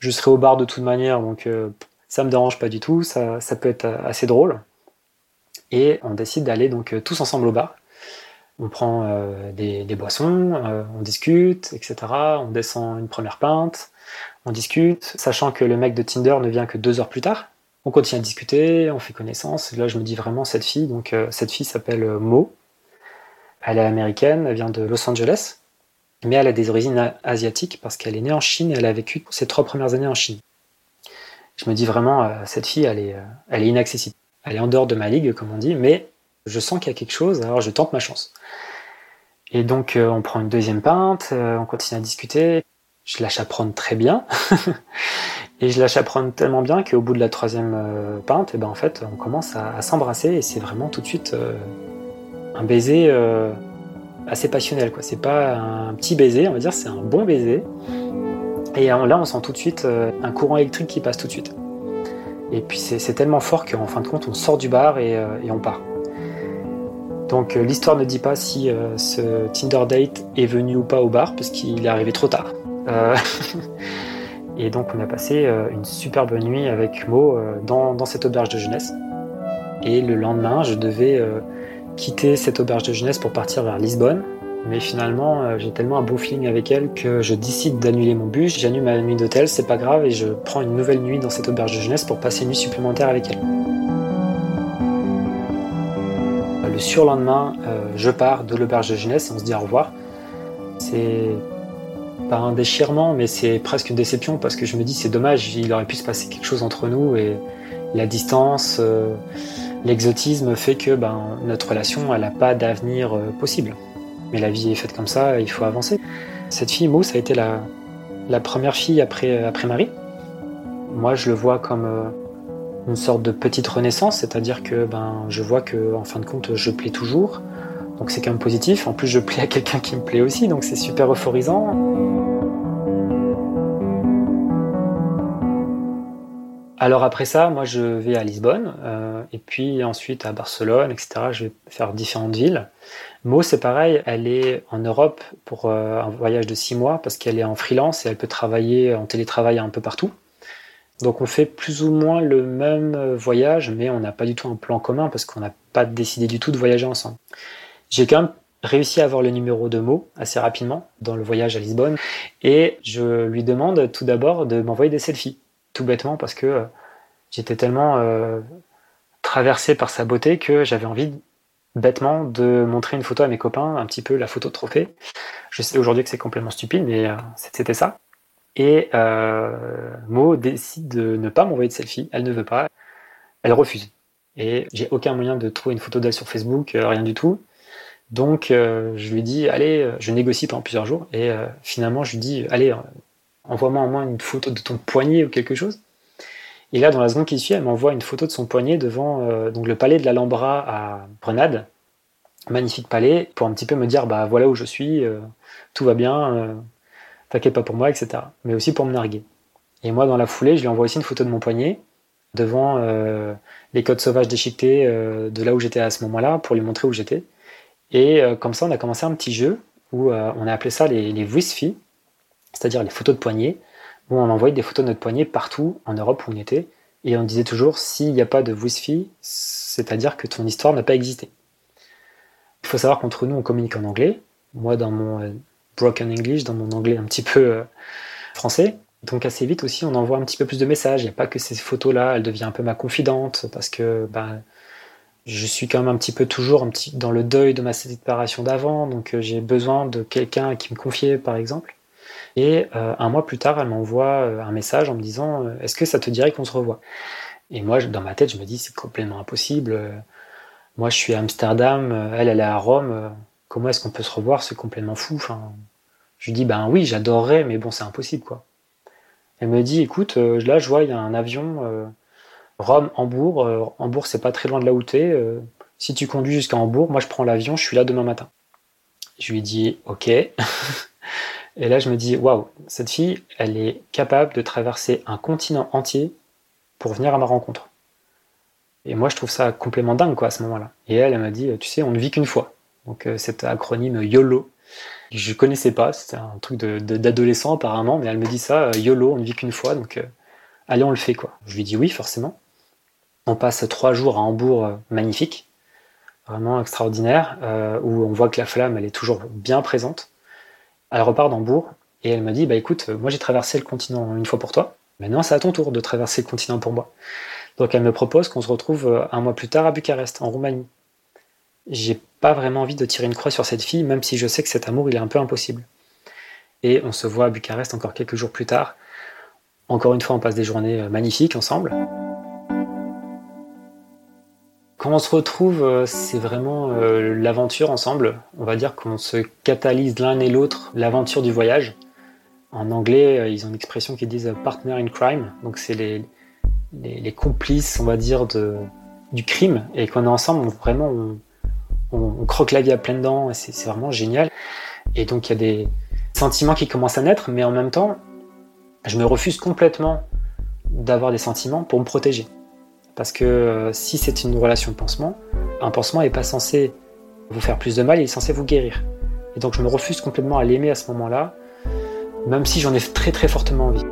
je serai au bar de toute manière, donc euh, Ça me dérange pas du tout, ça, ça peut être assez drôle. Et on décide d'aller donc tous ensemble au bar. On prend des, des, boissons, on discute, etc. On descend une première pinte, on discute, sachant que le mec de Tinder ne vient que deux heures plus tard. On continue à discuter, on fait connaissance. là, je me dis vraiment cette fille. Donc, cette fille s'appelle Mo. Elle est américaine, elle vient de Los Angeles, mais elle a des origines asiatiques parce qu'elle est née en Chine et elle a vécu ses trois premières années en Chine. Je me dis vraiment, euh, cette fille, elle est, euh, elle est inaccessible. Elle est en dehors de ma ligue, comme on dit, mais je sens qu'il y a quelque chose, alors je tente ma chance. Et donc, euh, on prend une deuxième pinte, on continue à discuter. Je la chaperonne très bien. et je la chaperonne tellement bien qu'au bout de la troisième pinte, et eh ben, en fait, on commence à, s'embrasser et c'est vraiment tout de suite un baiser assez passionnel. Quoi. C'est pas un petit baiser, on va dire, c'est un bon baiser. Et là, on sent tout de suite euh, un courant électrique qui passe tout de suite. Et puis c'est tellement fort qu'en fin de compte, on sort du bar et, euh, on part. Donc l'histoire ne dit pas si ce Tinder date est venu ou pas au bar, parce qu'il est arrivé trop tard. et donc on a passé une superbe nuit avec Mo dans, cette auberge de jeunesse. Et le lendemain, je devais quitter cette auberge de jeunesse pour partir vers Lisbonne. Mais finalement, euh, j'ai tellement un beau feeling avec elle que je décide d'annuler mon bus, j'annule ma nuit d'hôtel, c'est pas grave, et je prends une nouvelle nuit dans cette auberge de jeunesse pour passer une nuit supplémentaire avec elle. Le surlendemain, euh, je pars de l'auberge de jeunesse et on se dit au revoir. C'est pas un déchirement, mais c'est presque une déception parce que je me dis c'est dommage, il aurait pu se passer quelque chose entre nous et la distance. Euh, l'exotisme fait que ben, notre relation elle n'a pas d'avenir euh, possible. Mais la vie est faite comme ça, il faut avancer. Cette fille, Mo, ça a été la, la première fille après, après Marie. Moi, je le vois comme euh, une sorte de petite renaissance, c'est-à-dire que ben, je vois que en fin de compte, je plais toujours. Donc c'est quand même positif. En plus, je plais à quelqu'un qui me plaît aussi, donc c'est super euphorisant. Alors après ça, moi je vais à Lisbonne euh, et puis ensuite à Barcelone, etc. Je vais faire différentes villes. Mo, c'est pareil, elle est en Europe pour euh, un voyage de six mois parce qu'elle est en freelance et elle peut travailler en télétravail un peu partout. Donc on fait plus ou moins le même voyage, mais on n'a pas du tout un plan commun parce qu'on n'a pas décidé du tout de voyager ensemble. J'ai quand même réussi à avoir le numéro de Mo assez rapidement dans le voyage à Lisbonne et je lui demande tout d'abord de m'envoyer des selfies tout bêtement parce que euh, j'étais tellement euh, traversé par sa beauté que j'avais envie bêtement de montrer une photo à mes copains, un petit peu la photo de trophée. Je sais aujourd'hui que c'est complètement stupide, mais euh, c'était ça. Et Mo décide de ne pas m'envoyer de selfie, elle ne veut pas, elle refuse. Et j'ai aucun moyen de trouver une photo d'elle sur Facebook, rien du tout. Donc je lui dis, allez, je négocie pendant plusieurs jours, et finalement je lui dis, allez, envoie-moi au moins une photo de ton poignet ou quelque chose. Et là, dans la seconde qui suit, elle m'envoie une photo de son poignet devant euh, donc le palais de l'Alhambra à Grenade. Magnifique palais, pour un petit peu me dire, bah voilà où je suis, euh, tout va bien, euh, t'inquiète pas pour moi, etc. Mais aussi pour me narguer. Et moi, dans la foulée, je lui envoie aussi une photo de mon poignet devant les codes sauvages déchiquetés de là où j'étais à ce moment-là pour lui montrer où j'étais. Et comme ça, on a commencé un petit jeu où on a appelé ça les, les c'est-à-dire les photos de poignet, où on envoyait des photos de notre poignet partout en Europe où on était, et on disait toujours s'il n'y a pas de Wi-Fi, c'est-à-dire que ton histoire n'a pas existé. Il faut savoir qu'entre nous, on communique en anglais. Moi, dans mon euh, broken English, dans mon anglais un petit peu euh, français. Donc assez vite aussi, on envoie un petit peu plus de messages. Il n'y a pas que ces photos-là, elle devient un peu ma confidente parce que bah, je suis quand même un petit peu toujours dans le deuil de ma séparation d'avant. Donc euh, j'ai besoin de quelqu'un qui me confier, par exemple. Et euh, un mois plus tard, elle m'envoie euh, un message en me disant euh, Est-ce que ça te dirait qu'on se revoie? Et moi, dans ma tête, je me dis C'est complètement impossible. Moi, je suis à Amsterdam, elle, elle est à Rome. Comment est-ce qu'on peut se revoir? C'est complètement fou. Enfin, je lui dis Ben oui, j'adorerais, mais bon, c'est impossible, quoi. Elle me dit Écoute, là, je vois, il y a un avion Rome-Hambourg. Hambourg, c'est pas très loin de là où tu es. si tu conduis jusqu'à Hambourg, moi, je prends l'avion, je suis là demain matin. Je lui dis Ok. Et là, je me dis, waouh, cette fille, elle est capable de traverser un continent entier pour venir à ma rencontre. Et moi, je trouve ça complètement dingue, quoi, à ce moment-là. Et elle, elle m'a dit, tu sais, on ne vit qu'une fois. Donc, euh, cet acronyme YOLO, je connaissais pas, c'était un truc d'adolescent apparemment, mais elle me dit ça, euh, YOLO, on ne vit qu'une fois, donc euh, allez, on le fait quoi. Je lui dis oui, forcément. On passe trois jours à Hambourg magnifique, vraiment extraordinaire, où on voit que la flamme, elle est toujours bien présente. Elle repart d'Hambourg et elle me dit, bah écoute, moi j'ai traversé le continent une fois pour toi, maintenant c'est à ton tour de traverser le continent pour moi. Donc elle me propose qu'on se retrouve euh, un mois plus tard à Bucarest, en Roumanie. J'ai pas vraiment envie de tirer une croix sur cette fille, même si je sais que cet amour, il est un peu impossible. Et on se voit à Bucarest encore quelques jours plus tard. Encore une fois, on passe des journées magnifiques ensemble. Quand on se retrouve, euh, c'est vraiment euh, l'aventure ensemble. On va dire qu'on se catalyse l'un et l'autre l'aventure du voyage. En anglais, euh, ils ont une expression qui disent partner in crime. Donc c'est les, complices, on va dire, du crime. Et quand on est ensemble, on, vraiment, on, croque la vie à pleines dents. C'est vraiment génial. Et donc il y a des sentiments qui commencent à naître, mais en même temps, je me refuse complètement d'avoir des sentiments pour me protéger. Parce que euh, si c'est une relation de pansement, un pansement n'est pas censé vous faire plus de mal, il est censé vous guérir. Et donc je me refuse complètement à l'aimer à ce moment-là, même si j'en ai très très fortement envie.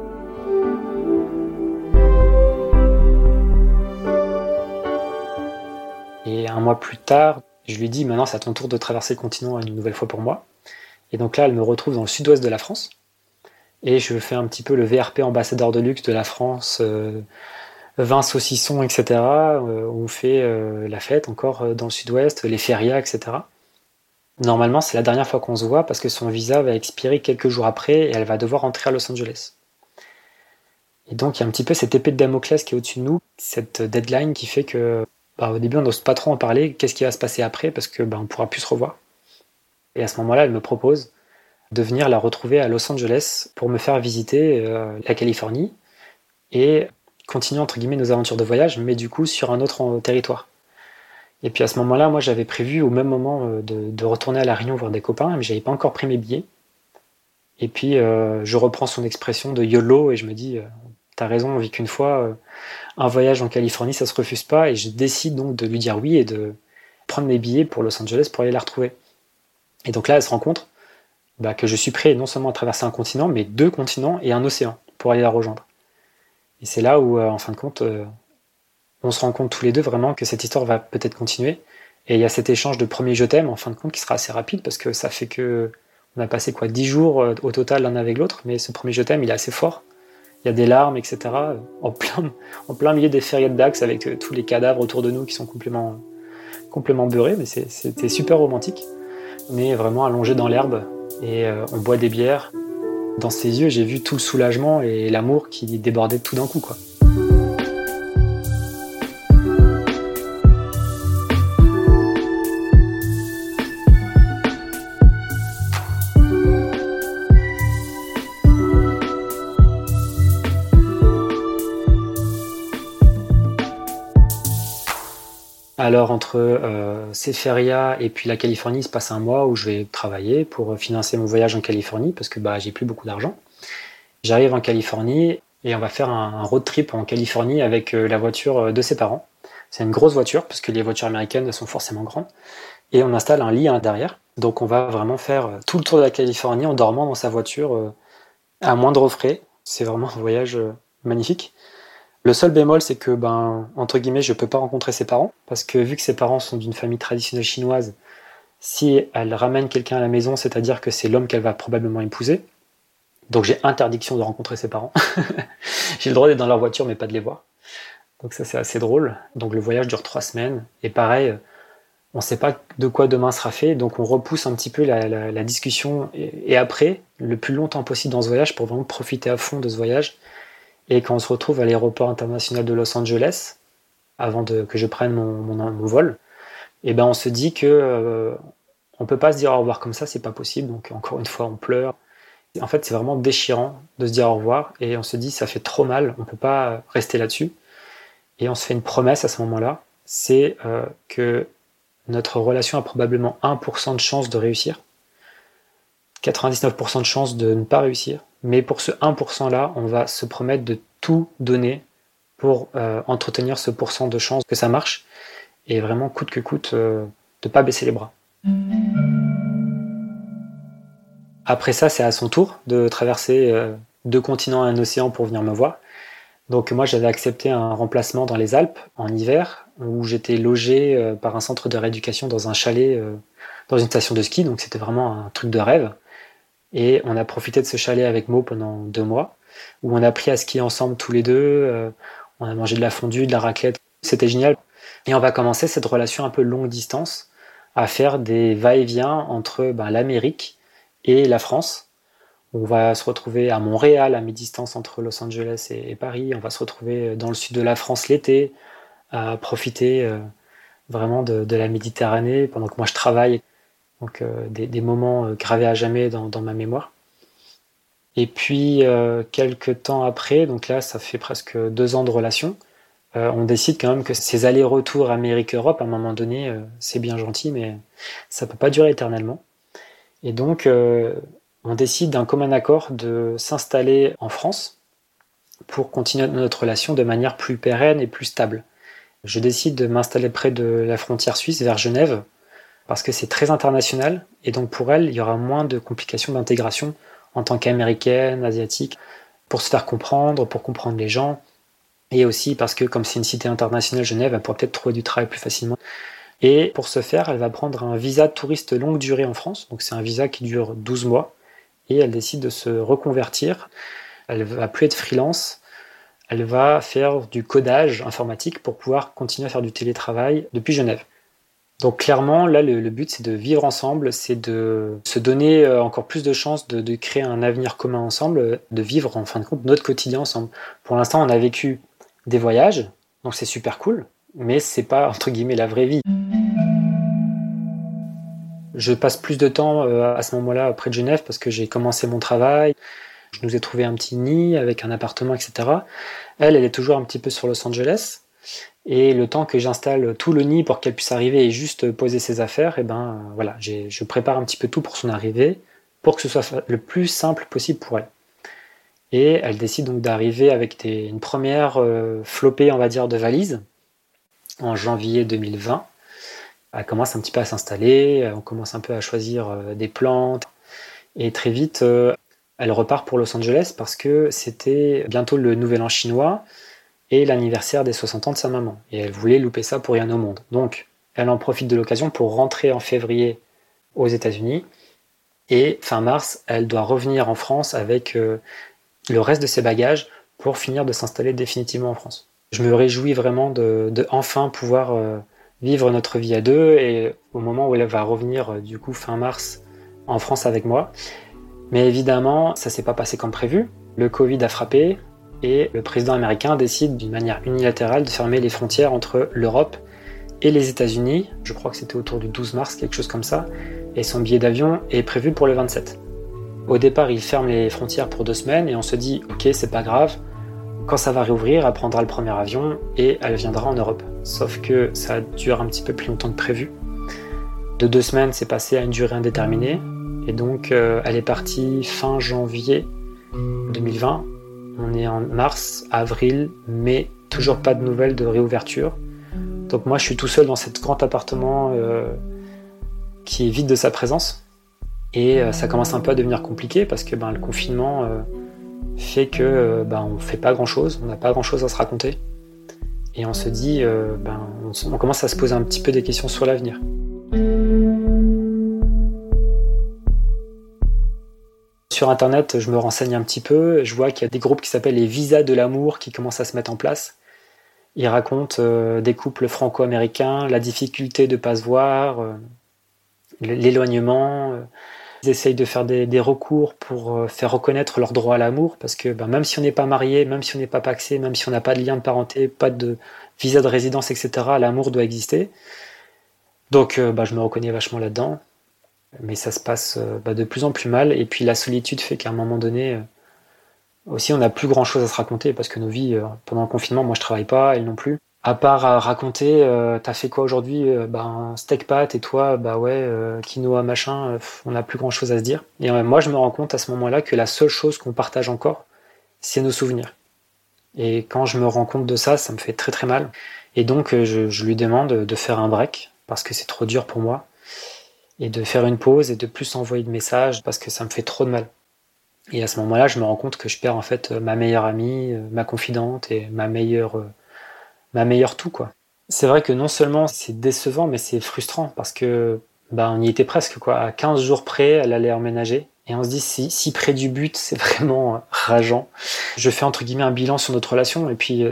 Et un mois plus tard, je lui dis maintenant c'est à ton tour de traverser le continent une nouvelle fois pour moi. Et donc là, elle me retrouve dans le sud-ouest de la France. Et je fais un petit peu le VRP ambassadeur de luxe de la France euh, vin saucisson, etc. Euh, on fait euh, la fête encore euh, dans le sud-ouest, les férias, etc. Normalement, c'est la dernière fois qu'on se voit parce que son visa va expirer quelques jours après et elle va devoir rentrer à Los Angeles. Et donc, il y a un petit peu cette épée de Damoclès qui est au-dessus de nous, cette deadline qui fait que, bah, au début, on n'ose pas trop en parler. Qu'est-ce qui va se passer après Parce que bah, on pourra plus se revoir. Et à ce moment-là, elle me propose de venir la retrouver à Los Angeles pour me faire visiter la Californie et continuer entre guillemets nos aventures de voyage, mais du coup sur un autre territoire. Et puis à ce moment-là, moi j'avais prévu au même moment euh, de, retourner à La Réunion voir des copains, mais j'avais pas encore pris mes billets. Et puis euh, je reprends son expression de YOLO et je me dis, euh, t'as raison, on vit qu'une fois, un voyage en Californie ça se refuse pas, et je décide donc de lui dire oui et de prendre mes billets pour Los Angeles pour aller la retrouver. Et donc là, elle se rend compte bah, que je suis prêt non seulement à traverser un continent, mais deux continents et un océan pour aller la rejoindre. Et c'est là où, euh, en fin de compte, euh, on se rend compte tous les deux vraiment que cette histoire va peut-être continuer. Et il y a cet échange de premier je t'aime, en fin de compte, qui sera assez rapide parce que ça fait que on a passé quoi dix jours euh, au total l'un avec l'autre, mais ce premier je t'aime, il est assez fort. Il y a des larmes, etc. En plein, en plein milieu des fériés de Dax avec tous les cadavres autour de nous qui sont complètement, complètement beurrés, mais c'était super romantique. On est vraiment allongé dans l'herbe et on boit des bières dans ses yeux, j'ai vu tout le soulagement et l'amour qui débordait tout d'un coup, quoi. Alors entre euh, ces férias et puis la Californie, il se passe un mois où je vais travailler pour financer mon voyage en Californie parce que bah, j'ai plus beaucoup d'argent. J'arrive en Californie et on va faire un, road trip en Californie avec euh, la voiture euh, de ses parents. C'est une grosse voiture parce que les voitures américaines sont forcément grandes. Et on installe un lit à l'intérieur. Donc on va vraiment faire tout le tour de la Californie en dormant dans sa voiture à moindre frais. C'est vraiment un voyage magnifique. Le seul bémol, c'est que, ben, entre guillemets, je peux pas rencontrer ses parents, parce que vu que ses parents sont d'une famille traditionnelle chinoise, si elle ramène quelqu'un à la maison, c'est-à-dire que c'est l'homme qu'elle va probablement épouser. Donc j'ai interdiction de rencontrer ses parents. j'ai le droit d'être dans leur voiture, mais pas de les voir. Donc ça, c'est assez drôle. Donc le voyage dure trois semaines. Et pareil, on ne sait pas de quoi demain sera fait, donc on repousse un petit peu la, discussion et, après, le plus longtemps possible dans ce voyage pour vraiment profiter à fond de ce voyage et quand on se retrouve à l'aéroport international de Los Angeles, avant de, que je prenne mon, vol, et eh ben on se dit que euh, on peut pas se dire au revoir comme ça, c'est pas possible. Donc encore une fois, on pleure. En fait, c'est vraiment déchirant de se dire au revoir et on se dit ça fait trop mal, on peut pas rester là-dessus. Et on se fait une promesse à ce moment-là, c'est euh, que notre relation a probablement 1% de chance de réussir, 99% de chance de ne pas réussir, mais pour ce 1% là, on va se promettre de tout donner pour euh, entretenir ce pourcent de chance que ça marche et vraiment coûte que coûte euh, de pas baisser les bras. Après ça, c'est à son tour de traverser euh, deux continents et un océan pour venir me voir. Donc moi j'avais accepté un remplacement dans les Alpes en hiver où j'étais logé euh, par un centre de rééducation dans un chalet dans une station de ski, donc c'était vraiment un truc de rêve. Et on a profité de ce chalet avec Mo pendant deux mois où on a appris à skier ensemble tous les deux, euh, on a mangé de la fondue, de la raclette, c'était génial. Et on va commencer cette relation un peu longue distance à faire des va-et-vient entre ben, l'Amérique et la France on va se retrouver à Montréal, à mi-distance entre Los Angeles et, Paris. On va se retrouver dans le sud de la France l'été, à profiter euh, vraiment de, la Méditerranée pendant que moi je travaille. Donc euh, des, moments euh, gravés à jamais dans, ma mémoire. Et puis quelques temps après, donc là ça fait presque deux ans de relation, on décide quand même que ces allers-retours Amérique-Europe, à un moment donné, c'est bien gentil, mais ça peut pas durer éternellement. Et donc on décide d'un commun accord de s'installer en France pour continuer notre relation de manière plus pérenne et plus stable. Je décide de m'installer près de la frontière suisse, vers Genève, parce que c'est très international, et donc pour elle, il y aura moins de complications d'intégration en tant qu'américaine, asiatique, pour se faire comprendre, pour comprendre les gens, et aussi parce que comme c'est une cité internationale, Genève, elle pourra peut-être trouver du travail plus facilement. Et pour ce faire, elle va prendre un visa touriste longue durée en France, donc c'est un visa qui dure 12 mois, et elle décide de se reconvertir. Elle va plus être freelance, elle va faire du codage informatique pour pouvoir continuer à faire du télétravail depuis Genève. Donc clairement, là, le, but, c'est de vivre ensemble, c'est de se donner euh, encore plus de chances de, créer un avenir commun ensemble, de vivre en fin de compte notre quotidien ensemble. Pour l'instant, on a vécu des voyages, donc c'est super cool, mais c'est pas entre guillemets la vraie vie. Je passe plus de temps euh, à ce moment-là près de Genève parce que j'ai commencé mon travail. Je nous ai trouvé un petit nid avec un appartement, etc. Elle, elle est toujours un petit peu sur Los Angeles. Et le temps que j'installe tout le nid pour qu'elle puisse arriver et juste poser ses affaires, et eh ben voilà, je prépare un petit peu tout pour son arrivée, pour que ce soit le plus simple possible pour elle. Et elle décide donc d'arriver avec une première euh, flopée, on va dire, de valises en janvier 2020 elle commence un petit peu à s'installer, euh, on commence un peu à choisir euh, des plantes. Et très vite, euh, elle repart pour Los Angeles parce que c'était bientôt le nouvel an chinois et l'anniversaire des 60 ans de sa maman. Et elle voulait louper ça pour rien au monde. Donc, elle en profite de l'occasion pour rentrer en février aux États-Unis. Et fin mars, elle doit revenir en France avec le reste de ses bagages pour finir de s'installer définitivement en France. Je me réjouis vraiment de, enfin pouvoir vivre notre vie à deux et au moment où elle va revenir euh, du coup fin mars en France avec moi. Mais évidemment, ça s'est pas passé comme prévu. Le Covid a frappé et le président américain décide d'une manière unilatérale de fermer les frontières entre l'Europe et les États-Unis. Je crois que c'était autour du 12 mars, quelque chose comme ça. Et son billet d'avion est prévu pour le 27. Au départ, il ferme les frontières pour deux semaines et on se dit, ok, c'est pas grave, quand ça va réouvrir, elle prendra le premier avion et elle viendra en Europe. Sauf que ça dure un petit peu plus longtemps que prévu. De deux semaines, c'est passé à une durée indéterminée. Et donc, euh, elle est partie fin janvier 2020. On est en mars, avril, mai, toujours pas de nouvelles de réouverture. Donc moi, je suis tout seul dans cet grand appartement euh, qui est vide de sa présence. Et euh, ça commence un peu à devenir compliqué parce que ben, le confinement fait que euh, ben, on fait pas grand chose, on n'a pas grand chose à se raconter. Et on se dit, euh, ben, on, commence à se poser un petit peu des questions sur l'avenir. Sur internet, je me renseigne un petit peu, je vois qu'il y a des groupes qui s'appellent les visas de l'amour qui commencent à se mettre en place. Ils racontent euh, des couples franco-américains, la difficulté de ne pas se voir, l'éloignement, ils essayent de faire des, recours pour euh, faire reconnaître leur droit à l'amour, parce que ben, même si on n'est pas marié, même si on n'est pas paxé, même si on n'a pas de lien de parenté, pas de visa de résidence, etc., l'amour doit exister. Donc ben, je me reconnais vachement là-dedans. Mais ça se passe euh, ben, de plus en plus mal. Et puis la solitude fait qu'à un moment donné, aussi on n'a plus grand-chose à se raconter, parce que nos vies, pendant le confinement, moi je travaille pas, elles non plus à part raconter, euh, t'as fait quoi aujourd'hui euh, Ben steak pâte et toi, bah ouais, euh, quinoa machin, on n'a plus grand chose à se dire. Et moi, je me rends compte à ce moment-là que la seule chose qu'on partage encore, c'est nos souvenirs. Et quand je me rends compte de ça, ça me fait très très mal. Et donc, je, lui demande de faire un break parce que c'est trop dur pour moi, et de faire une pause et de plus envoyer de messages parce que ça me fait trop de mal. Et à ce moment-là, je me rends compte que je perds en fait ma meilleure amie, ma confidente et ma meilleure, ma meilleure tout quoi. C'est vrai que non seulement c'est décevant, mais c'est frustrant parce que bah, on y était presque quoi. À 15 jours près, elle allait emménager. Et on se dit si, si près du but, c'est vraiment rageant. Je fais entre guillemets un bilan sur notre relation et puis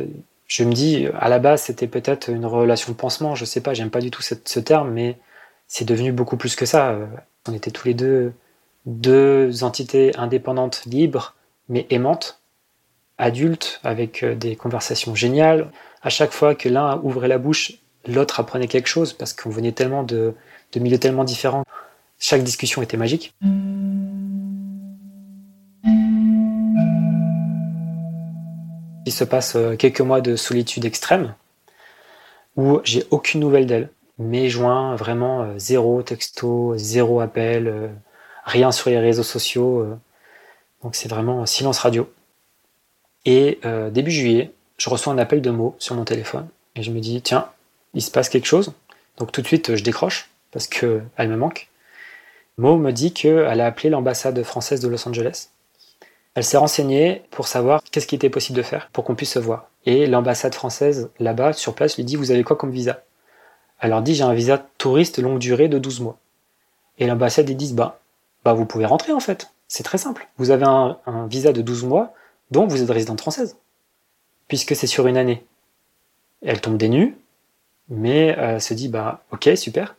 je me dis à la base c'était peut-être une relation de pansement. Je sais pas, j'aime pas du tout ce terme, mais c'est devenu beaucoup plus que ça. On était tous les deux deux entités indépendantes, libres, mais aimantes, adultes, avec euh, des conversations géniales. À chaque fois que l'un ouvrait la bouche, l'autre apprenait quelque chose, parce qu'on venait tellement de, milieux tellement différents. Chaque discussion était magique. Il se passe euh, quelques mois de solitude extrême, où j'ai aucune nouvelle d'elle. Mes joints, vraiment euh, zéro texto, zéro appel, rien sur les réseaux sociaux. Euh. donc c'est vraiment silence radio. Et euh, début juillet, je reçois un appel de mots sur mon téléphone et je me dis tiens, il se passe quelque chose. Donc tout de suite, je décroche parce qu'elle me manque. Mo me dit qu'elle a appelé l'ambassade française de Los Angeles. Elle s'est renseignée pour savoir qu'est-ce qui était possible de faire pour qu'on puisse se voir. Et l'ambassade française là-bas, sur place, lui dit Vous avez quoi comme visa? Elle leur dit J'ai un visa touriste longue durée de 12 mois. Et l'ambassade, ils disent Bah, bah, vous pouvez rentrer en fait. C'est très simple. Vous avez un, visa de 12 mois, donc vous êtes résidente française, puisque c'est sur une année. Elle tombe des nues, mais elle se dit bah ok super.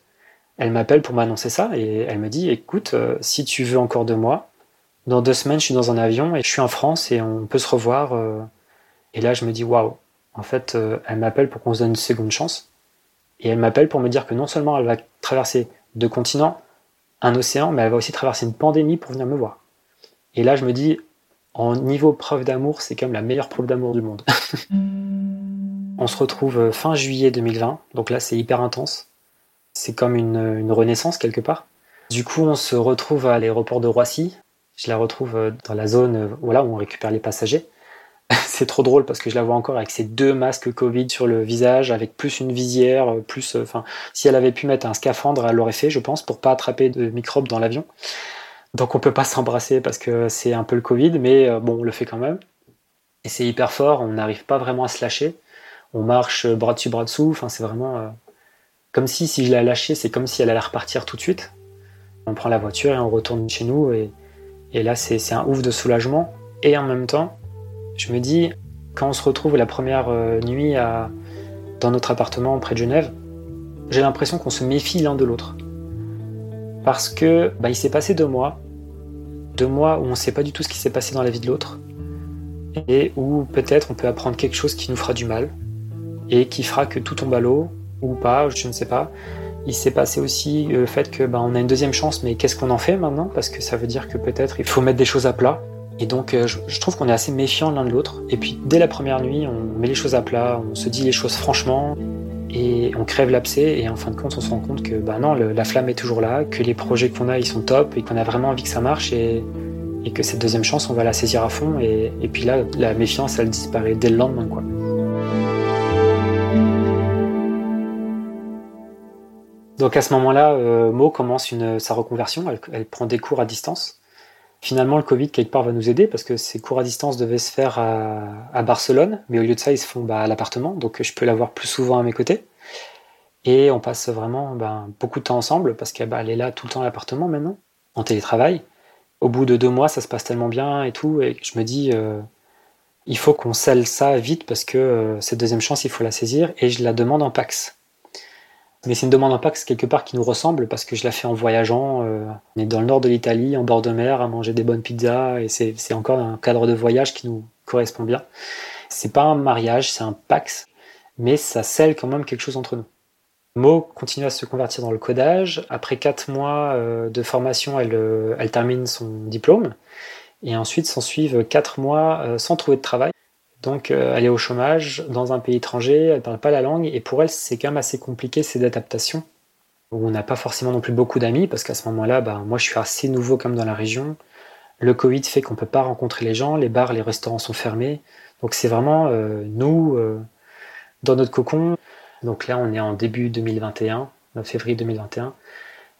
Elle m'appelle pour m'annoncer ça et elle me dit écoute euh, si tu veux encore de moi, dans deux semaines je suis dans un avion et je suis en France et on peut se revoir. Euh. Et là je me dis waouh. En fait euh, elle m'appelle pour qu'on se donne une seconde chance et elle m'appelle pour me dire que non seulement elle va traverser deux continents, un océan, mais elle va aussi traverser une pandémie pour venir me voir. Et là, je me dis, en niveau preuve d'amour, c'est quand même la meilleure preuve d'amour du monde. on se retrouve euh, fin juillet 2020, donc là, c'est hyper intense. C'est comme une, renaissance quelque part. Du coup, on se retrouve à l'aéroport de Roissy. Je la retrouve euh, dans la zone euh, voilà, où on récupère les passagers. c'est trop drôle parce que je la vois encore avec ses deux masques Covid sur le visage, avec plus une visière, plus. Euh, enfin, si elle avait pu mettre un scaphandre, elle l'aurait fait, je pense, pour pas attraper de microbes dans l'avion. Donc on peut pas s'embrasser parce que c'est un peu le Covid, mais euh, bon, on le fait quand même. Et c'est hyper fort, on n'arrive pas vraiment à se lâcher. On marche bras dessus, bras dessous. Enfin, c'est vraiment euh, comme si, si je la lâchais, c'est comme si elle allait repartir tout de suite. On prend la voiture et on retourne chez nous. Et là, c'est un ouf de soulagement. Et en même temps, je me dis, quand on se retrouve la première euh, nuit dans notre appartement près de Genève, j'ai l'impression qu'on se méfie l'un de l'autre. Parce que bah, il s'est passé deux mois, deux mois où on ne sait pas du tout ce qui s'est passé dans la vie de l'autre, et où peut-être on peut apprendre quelque chose qui nous fera du mal, et qui fera que tout tombe à l'eau, ou pas, je ne sais pas. Il s'est passé aussi le fait que bah, on a une deuxième chance, mais qu'est-ce qu'on en fait maintenant? Parce que ça veut dire que peut-être il faut mettre des choses à plat. Et donc, euh, je, trouve qu'on est assez méfiant l'un de l'autre. Et puis, dès la première nuit, on met les choses à plat, on se dit les choses franchement, et on crève l'abcès. Et en fin de compte, on se rend compte que, bah non, la flamme est toujours là, que les projets qu'on a, ils sont top, et qu'on a vraiment envie que ça marche, et, que cette deuxième chance, on va la saisir à fond. Et, puis là, la méfiance, elle disparaît dès le lendemain, quoi. Donc à ce moment-là, euh, Mo commence sa reconversion. elle prend des cours à distance. Finalement, le Covid, quelque part, va nous aider parce que ces cours à distance devaient se faire à, Barcelone, mais au lieu de ça, ils se font bah, à l'appartement, donc je peux l'avoir plus souvent à mes côtés. Et on passe vraiment ben, beaucoup de temps ensemble parce qu'elle bah, est là tout le temps à l'appartement maintenant, en télétravail. Au bout de deux mois, ça se passe tellement bien et tout, et je me dis, euh, il faut qu'on scelle ça vite parce que euh, cette deuxième chance, il faut la saisir, et je la demande en Pax. Mais c'est une demande en Pax quelque part qui nous ressemble parce que je la fais en voyageant. Euh, on est dans le nord de l'Italie, en bord de mer, à manger des bonnes pizzas et c'est encore un cadre de voyage qui nous correspond bien. C'est pas un mariage, c'est un Pax, mais ça scelle quand même quelque chose entre nous. Mo continue à se convertir dans le codage. Après quatre mois euh, de formation, elle, euh, elle termine son diplôme. Et ensuite s'en suivent quatre mois sans trouver de travail. Donc euh, elle est au chômage dans un pays étranger, elle ne parle pas la langue, et pour elle c'est quand même assez compliqué ces adaptations, on n'a pas forcément non plus beaucoup d'amis, parce qu'à ce moment-là, bah, moi je suis assez nouveau comme dans la région, le Covid fait qu'on ne peut pas rencontrer les gens, les bars, les restaurants sont fermés, donc c'est vraiment euh, nous, euh, dans notre cocon, donc là on est en début 2021, 9 février 2021,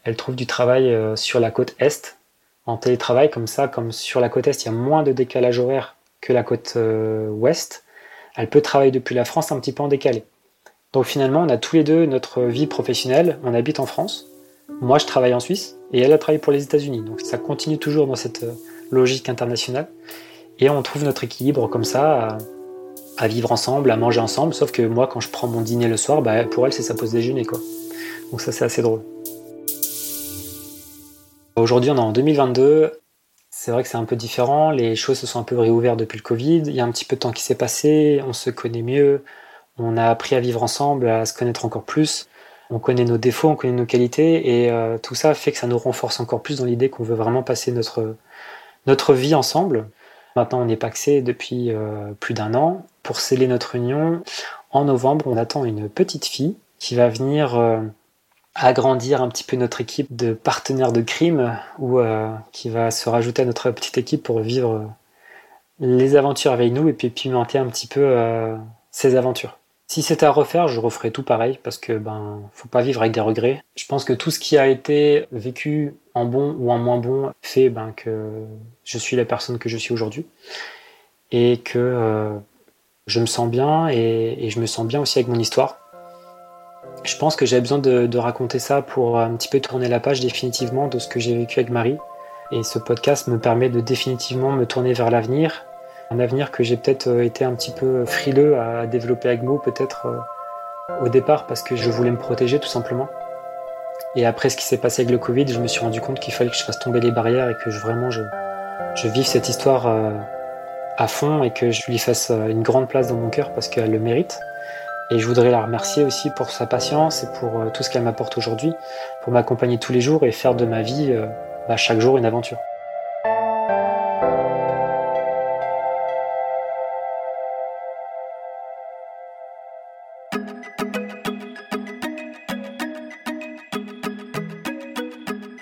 elle trouve du travail sur la côte Est, en télétravail, comme ça, comme sur la côte Est, il y a moins de décalage horaire que la côte euh, Ouest, elle peut travailler depuis la France un petit peu en décalé. Donc finalement, on a tous les deux notre vie professionnelle, on habite en France, moi je travaille en Suisse, et elle a travaillé pour les États-Unis. Donc ça continue toujours dans cette euh, logique internationale. Et on trouve notre équilibre comme ça, à, vivre ensemble, à manger ensemble, sauf que moi quand je prends mon dîner le soir, bah, pour elle c'est sa pause déjeuner. Quoi. Donc ça c'est assez drôle. Aujourd'hui, on est en 2022. C'est vrai que c'est un peu différent. Les choses se sont un peu réouvertes depuis le Covid. Il y a un petit peu de temps qui s'est passé. On se connaît mieux. On a appris à vivre ensemble, à se connaître encore plus. On connaît nos défauts, on connaît nos qualités. Et euh, tout ça fait que ça nous renforce encore plus dans l'idée qu'on veut vraiment passer notre, notre vie ensemble. Maintenant, on est paxé depuis euh, plus d'un an. Pour sceller notre union, en novembre, on attend une petite fille qui va venir euh, agrandir un petit peu notre équipe de partenaires de crime ou euh, qui va se rajouter à notre petite équipe pour vivre les aventures avec nous et puis pimenter un petit peu euh, ces aventures. Si c'était à refaire, je referais tout pareil parce que ben faut pas vivre avec des regrets. Je pense que tout ce qui a été vécu en bon ou en moins bon fait ben, que je suis la personne que je suis aujourd'hui et que euh, je me sens bien et je me sens bien aussi avec mon histoire je pense que j'ai besoin de, raconter ça pour un petit peu tourner la page définitivement de ce que j'ai vécu avec Marie. Et ce podcast me permet de définitivement me tourner vers l'avenir. Un avenir que j'ai peut-être euh, été un petit peu frileux à développer avec moi, peut-être euh, au départ, parce que je voulais me protéger tout simplement. Et après ce qui s'est passé avec le Covid, je me suis rendu compte qu'il fallait que je fasse tomber les barrières et que je, vraiment je, je vive cette histoire euh, à fond et que je lui fasse une grande place dans mon cœur parce qu'elle le mérite. Et je voudrais la remercier aussi pour sa patience et pour euh, tout ce qu'elle m'apporte aujourd'hui, pour m'accompagner tous les jours et faire de ma vie euh, bah, chaque jour une aventure.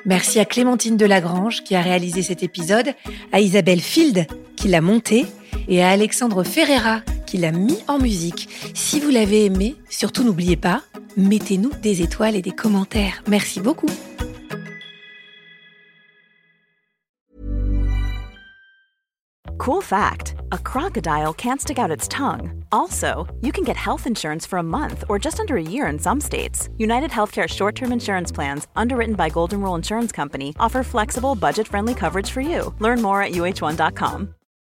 Merci à Clémentine Delagrange qui a réalisé cet épisode, à Isabelle Field qui l'a monté et à Alexandre Ferreira qui l'a mis en musique. Si vous l'avez aimé, surtout n'oubliez pas, mettez-nous des étoiles et des commentaires. Merci beaucoup. Cool fact a crocodile can't stick out its tongue. Also, you can get health insurance for a month or just under a year in some states. United Healthcare short term insurance plans, underwritten by Golden Rule Insurance Company, offer flexible, budget friendly coverage for you. Learn more at uh1.com.